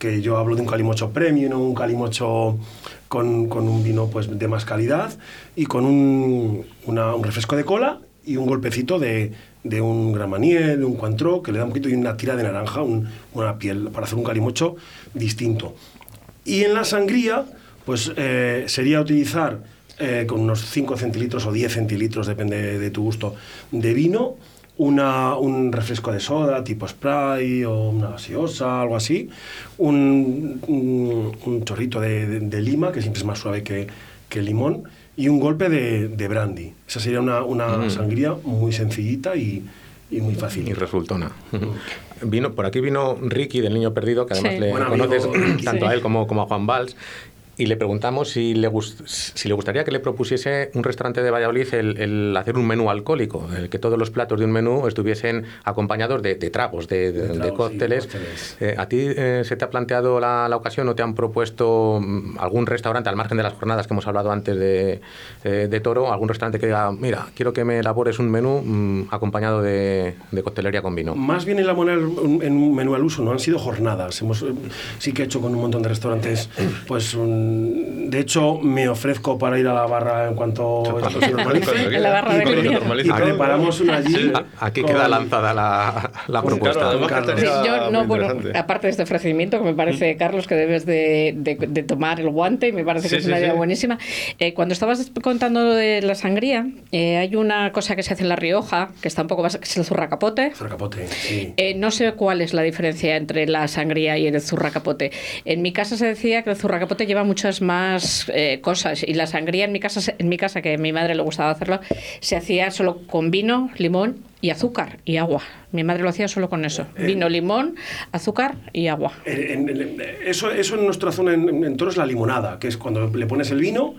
que yo hablo de un calimocho premium un calimocho con, con un vino pues, de más calidad y con un, una- un refresco de cola y un golpecito de, de un gramaniel, un cuantro, que le da un poquito y una tira de naranja, un- una piel, para hacer un calimocho distinto. Y en la sangría, pues eh, sería utilizar eh, con unos 5 centilitros o 10 centilitros, depende de tu gusto, de vino, una, un refresco de soda tipo spray o una gaseosa, algo así, un, un- chorrito de, de- de lima, que siempre es más suave que, que limón, y un golpe de, de brandy. Esa sería una, una sangría muy sencillita y, y muy fácil. Y resultona. Vino, por aquí vino Ricky del Niño Perdido, que además Sí. le conoces tanto Sí. a él como, como a Juan Valls. Y le preguntamos si le, gust- si le gustaría que le propusiese un restaurante de Valladolid el, el hacer un menú alcohólico, el que todos los platos de un menú estuviesen acompañados de, de tragos, de, de- De de tragos, sí, cócteles. Eh, ¿A ti eh, se te ha planteado la, la ocasión o te han propuesto mm, algún restaurante, al margen de las jornadas que hemos hablado antes de, eh, de Toro, algún restaurante que diga, mira, quiero que me elabores un menú mm, acompañado de, de coctelería con vino? Más bien en la moneda en un menú al uso, no han sido jornadas. Hemos, eh, sí que he hecho con un montón de restaurantes. Pues un- de hecho, me ofrezco para ir a la barra en cuanto esto se normalice. En la barra y, pre- día. y preparamos una allí. A- Aquí con- queda lanzada la, la con propuesta. Claro, que. Sí, yo no, muy bueno, aparte de este ofrecimiento que me parece, Carlos, que debes de, de- de tomar el guante y me parece que Sí, es sí, una idea sí. buenísima. Eh, cuando estabas contando de la sangría, eh, hay una cosa que se hace en La Rioja, que está un poco basa- que es el zurracapote. Zurracapote, sí. Eh, no sé cuál es la diferencia entre la sangría y el zurracapote. En mi casa se decía que el zurracapote lleva muchas más eh, cosas y la sangría en mi casa, en mi casa que a mi madre le gustaba hacerlo, se hacía solo con vino, limón y azúcar y agua. Mi madre lo hacía solo con eso. Vino, limón, azúcar y agua. En- en- en- eso, eso en nuestra zona en, en Toro es la limonada, que es cuando le pones el vino,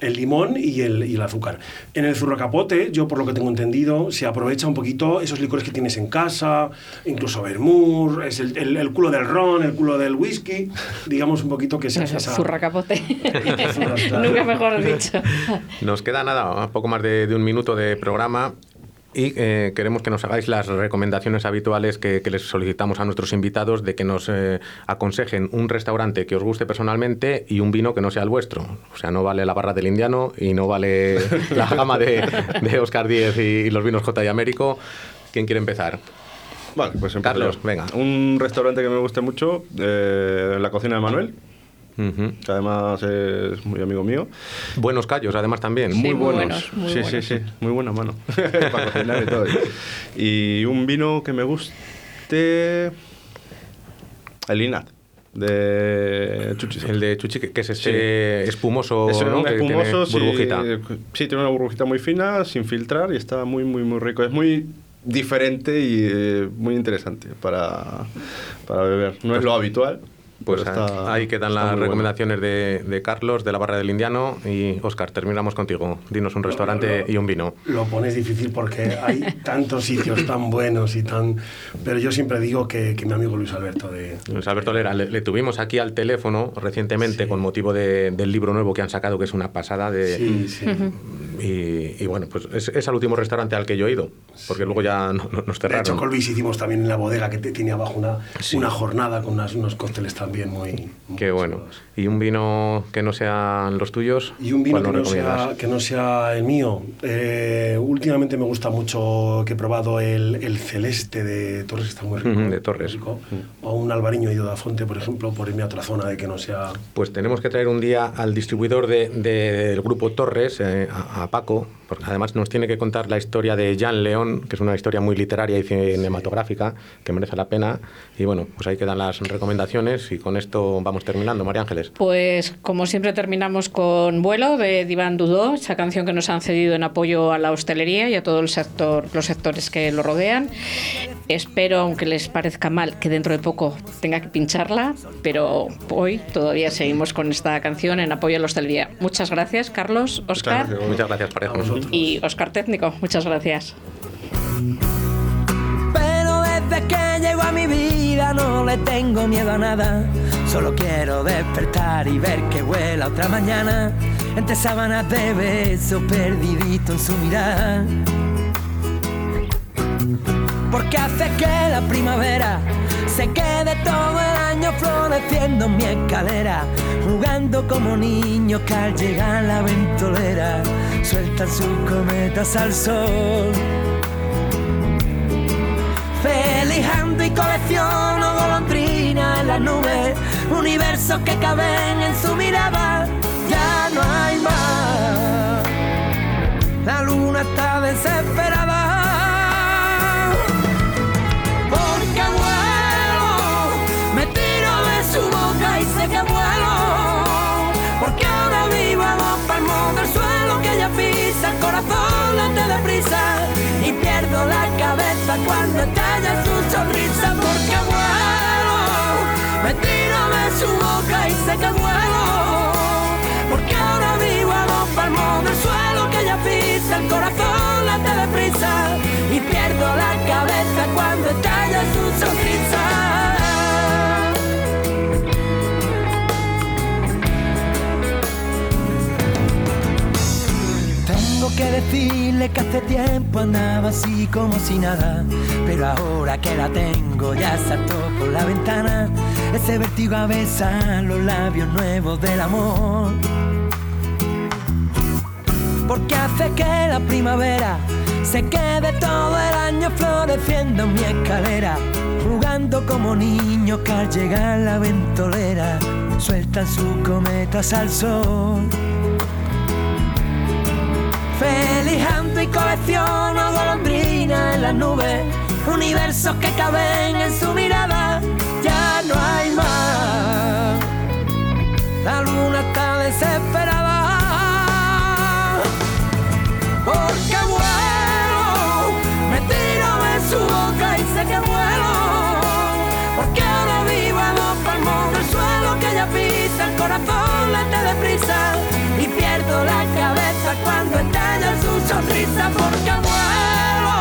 el limón y el, y el azúcar. En el zurracapote, yo por lo que tengo entendido, se aprovecha un poquito esos licores que tienes en casa, incluso vermouth, es el, el- el culo del ron, el culo del whisky, digamos un poquito que se hace esa... Zurracapote. Zurra- Nunca mejor dicho. Nos queda nada, poco más de, de un minuto de programa. Y eh, queremos que nos hagáis las recomendaciones habituales que, que les solicitamos a nuestros invitados de que nos eh, aconsejen un restaurante que os guste personalmente y un vino que no sea el vuestro. O sea, no vale la barra del indiano y no vale la gama de, de Oscar Díez y, y los vinos J y Américo. ¿Quién quiere empezar? Vale, pues Carlos, venga. Un restaurante que me guste mucho, eh, la cocina de Manuel, Ujú. que además es muy amigo mío. Buenos callos, además también. Sí, muy muy buenos. buenos, muy sí, buenos. sí, sí, muy buena mano. Para cocinar y todo. Y un vino que me guste. El Inat, de Chuchis. El de Chuchi, que es este espumoso, Es un ¿no? Que tiene espumoso, sí, burbujita. Sí, tiene una burbujita muy fina, sin filtrar y está muy, muy, muy rico. Es muy diferente y eh, muy interesante para, para beber. No es lo habitual. Pues está- ahí quedan las bueno. recomendaciones de, de Carlos, de la Barra del Indiano. Y Oscar, terminamos contigo. Dinos un restaurante y un vino. Lo pones difícil porque hay tantos sitios tan buenos y tan... Pero yo siempre digo que, que mi amigo Luis Alberto de... Luis Alberto Lera, le, le tuvimos aquí al teléfono recientemente Sí. con motivo de- del libro nuevo que han sacado, que es una pasada de... Sí, sí. Y, y bueno, pues es, es al último restaurante al que yo he ido, porque luego ya no- no- nos De hecho, cerraron. con Luis hicimos también en la bodega que te- tiene abajo una, Sí. una jornada con unas- unos cócteles también muy... muy Qué bueno. chulos. ¿Y un vino que no sean los tuyos? Y un vino ¿cuál que no, sea, que no sea el mío. Eh, últimamente me gusta mucho que he probado el, el celeste de Torres, que está muy rico. De Torres. rico. O un albariño de Fonte, por ejemplo, por irme a otra zona de que no sea... Pues tenemos que traer un día al distribuidor de- de- del grupo Torres, eh, a, a Paco, porque además nos tiene que contar la historia de Jan León, que es una historia muy literaria y cinematográfica, que merece la pena. Y bueno, pues ahí quedan las recomendaciones y con esto vamos terminando, María Ángeles. Pues como siempre terminamos con Vuelo de Divan Dudó, esa canción que nos han cedido en apoyo a la hostelería y a todo el sector, los sectores que lo rodean. Espero, aunque les parezca mal, que dentro de poco tenga que pincharla, pero hoy todavía seguimos con esta canción en apoyo a la hostelería. Muchas gracias, Carlos, Oscar gracias. Muchas gracias, Parejo. Vosotros. y Oscar Técnico. Muchas gracias. Pero desde que llegó a mi vida no le tengo miedo a nada. Solo quiero despertar y ver que vuela otra mañana. Entre sábanas de besos perdidito en su mirada. Porque hace que la primavera se quede todo el año floreciendo en mi escalera. Jugando como niños que al llegar la ventolera sueltan sus cometas al sol. Felijando y colecciono golondrinas en las nubes, universos que caben en su mirada, ya no hay más. La luna está desesperada. Y pierdo la cabeza cuando estalla su sonrisa. Porque vuelo, me tiro de su boca y sé que vuelo. Porque ahora vivo a dos palmos del suelo que ella pisa, el corazón late deprisa y pierdo la cabeza cuando estalla que decirle que hace tiempo andaba así como si nada, pero ahora que la tengo ya saltó por la ventana ese vértigo a besar los labios nuevos del amor. Porque hace que la primavera se quede todo el año floreciendo en mi escalera, jugando como niños que al llegar la ventolera sueltan sus cometas al sol. Felijando y colecciono golondrinas en las nubes, universos que caben en su mirada, ya no hay más. La luna está desesperada. Porque porque muero,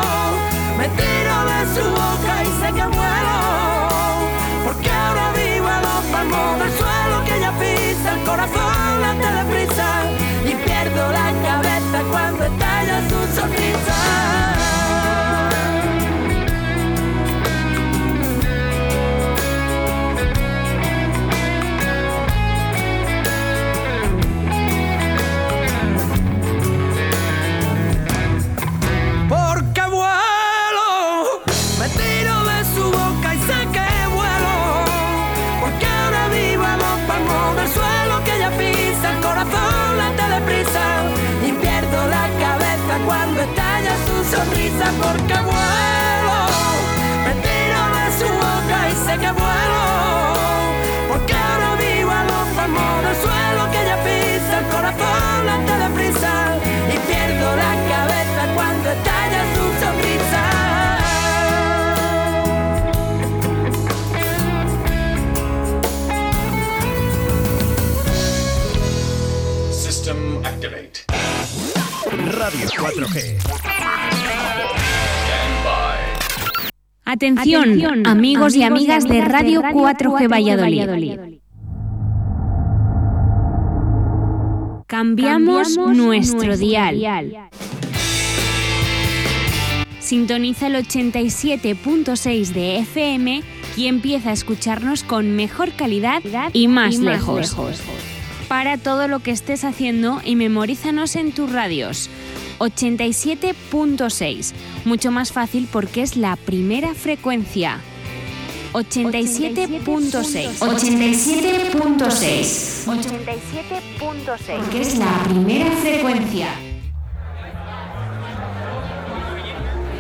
me tiro de su boca y Atención, amigos, y amigas de Radio 4G Valladolid. Cambiamos, nuestro dial. Sintoniza el 87.6 de FM y empieza a escucharnos con mejor calidad y más, lejos. Para todo lo que estés haciendo y memorízanos en tus radios. 87.6. Mucho más fácil porque es la primera frecuencia. 87.6. 87.6. 87.6. Porque es la primera frecuencia.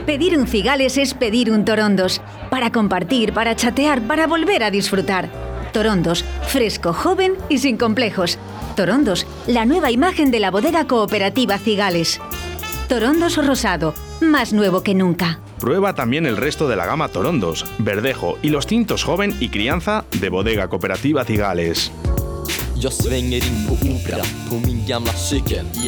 Pedir un cigales es pedir un torondos. Para compartir, para chatear, para volver a disfrutar. Torondos, fresco, joven y sin complejos. Torondos, la nueva imagen de la bodega cooperativa Cigales. Torondos rosado, más nuevo que nunca. Prueba también el resto de la gama Torondos, Verdejo y los tintos joven y crianza de bodega cooperativa Cigales. Jag svänger in på Opera på min gamla cykel. Ja.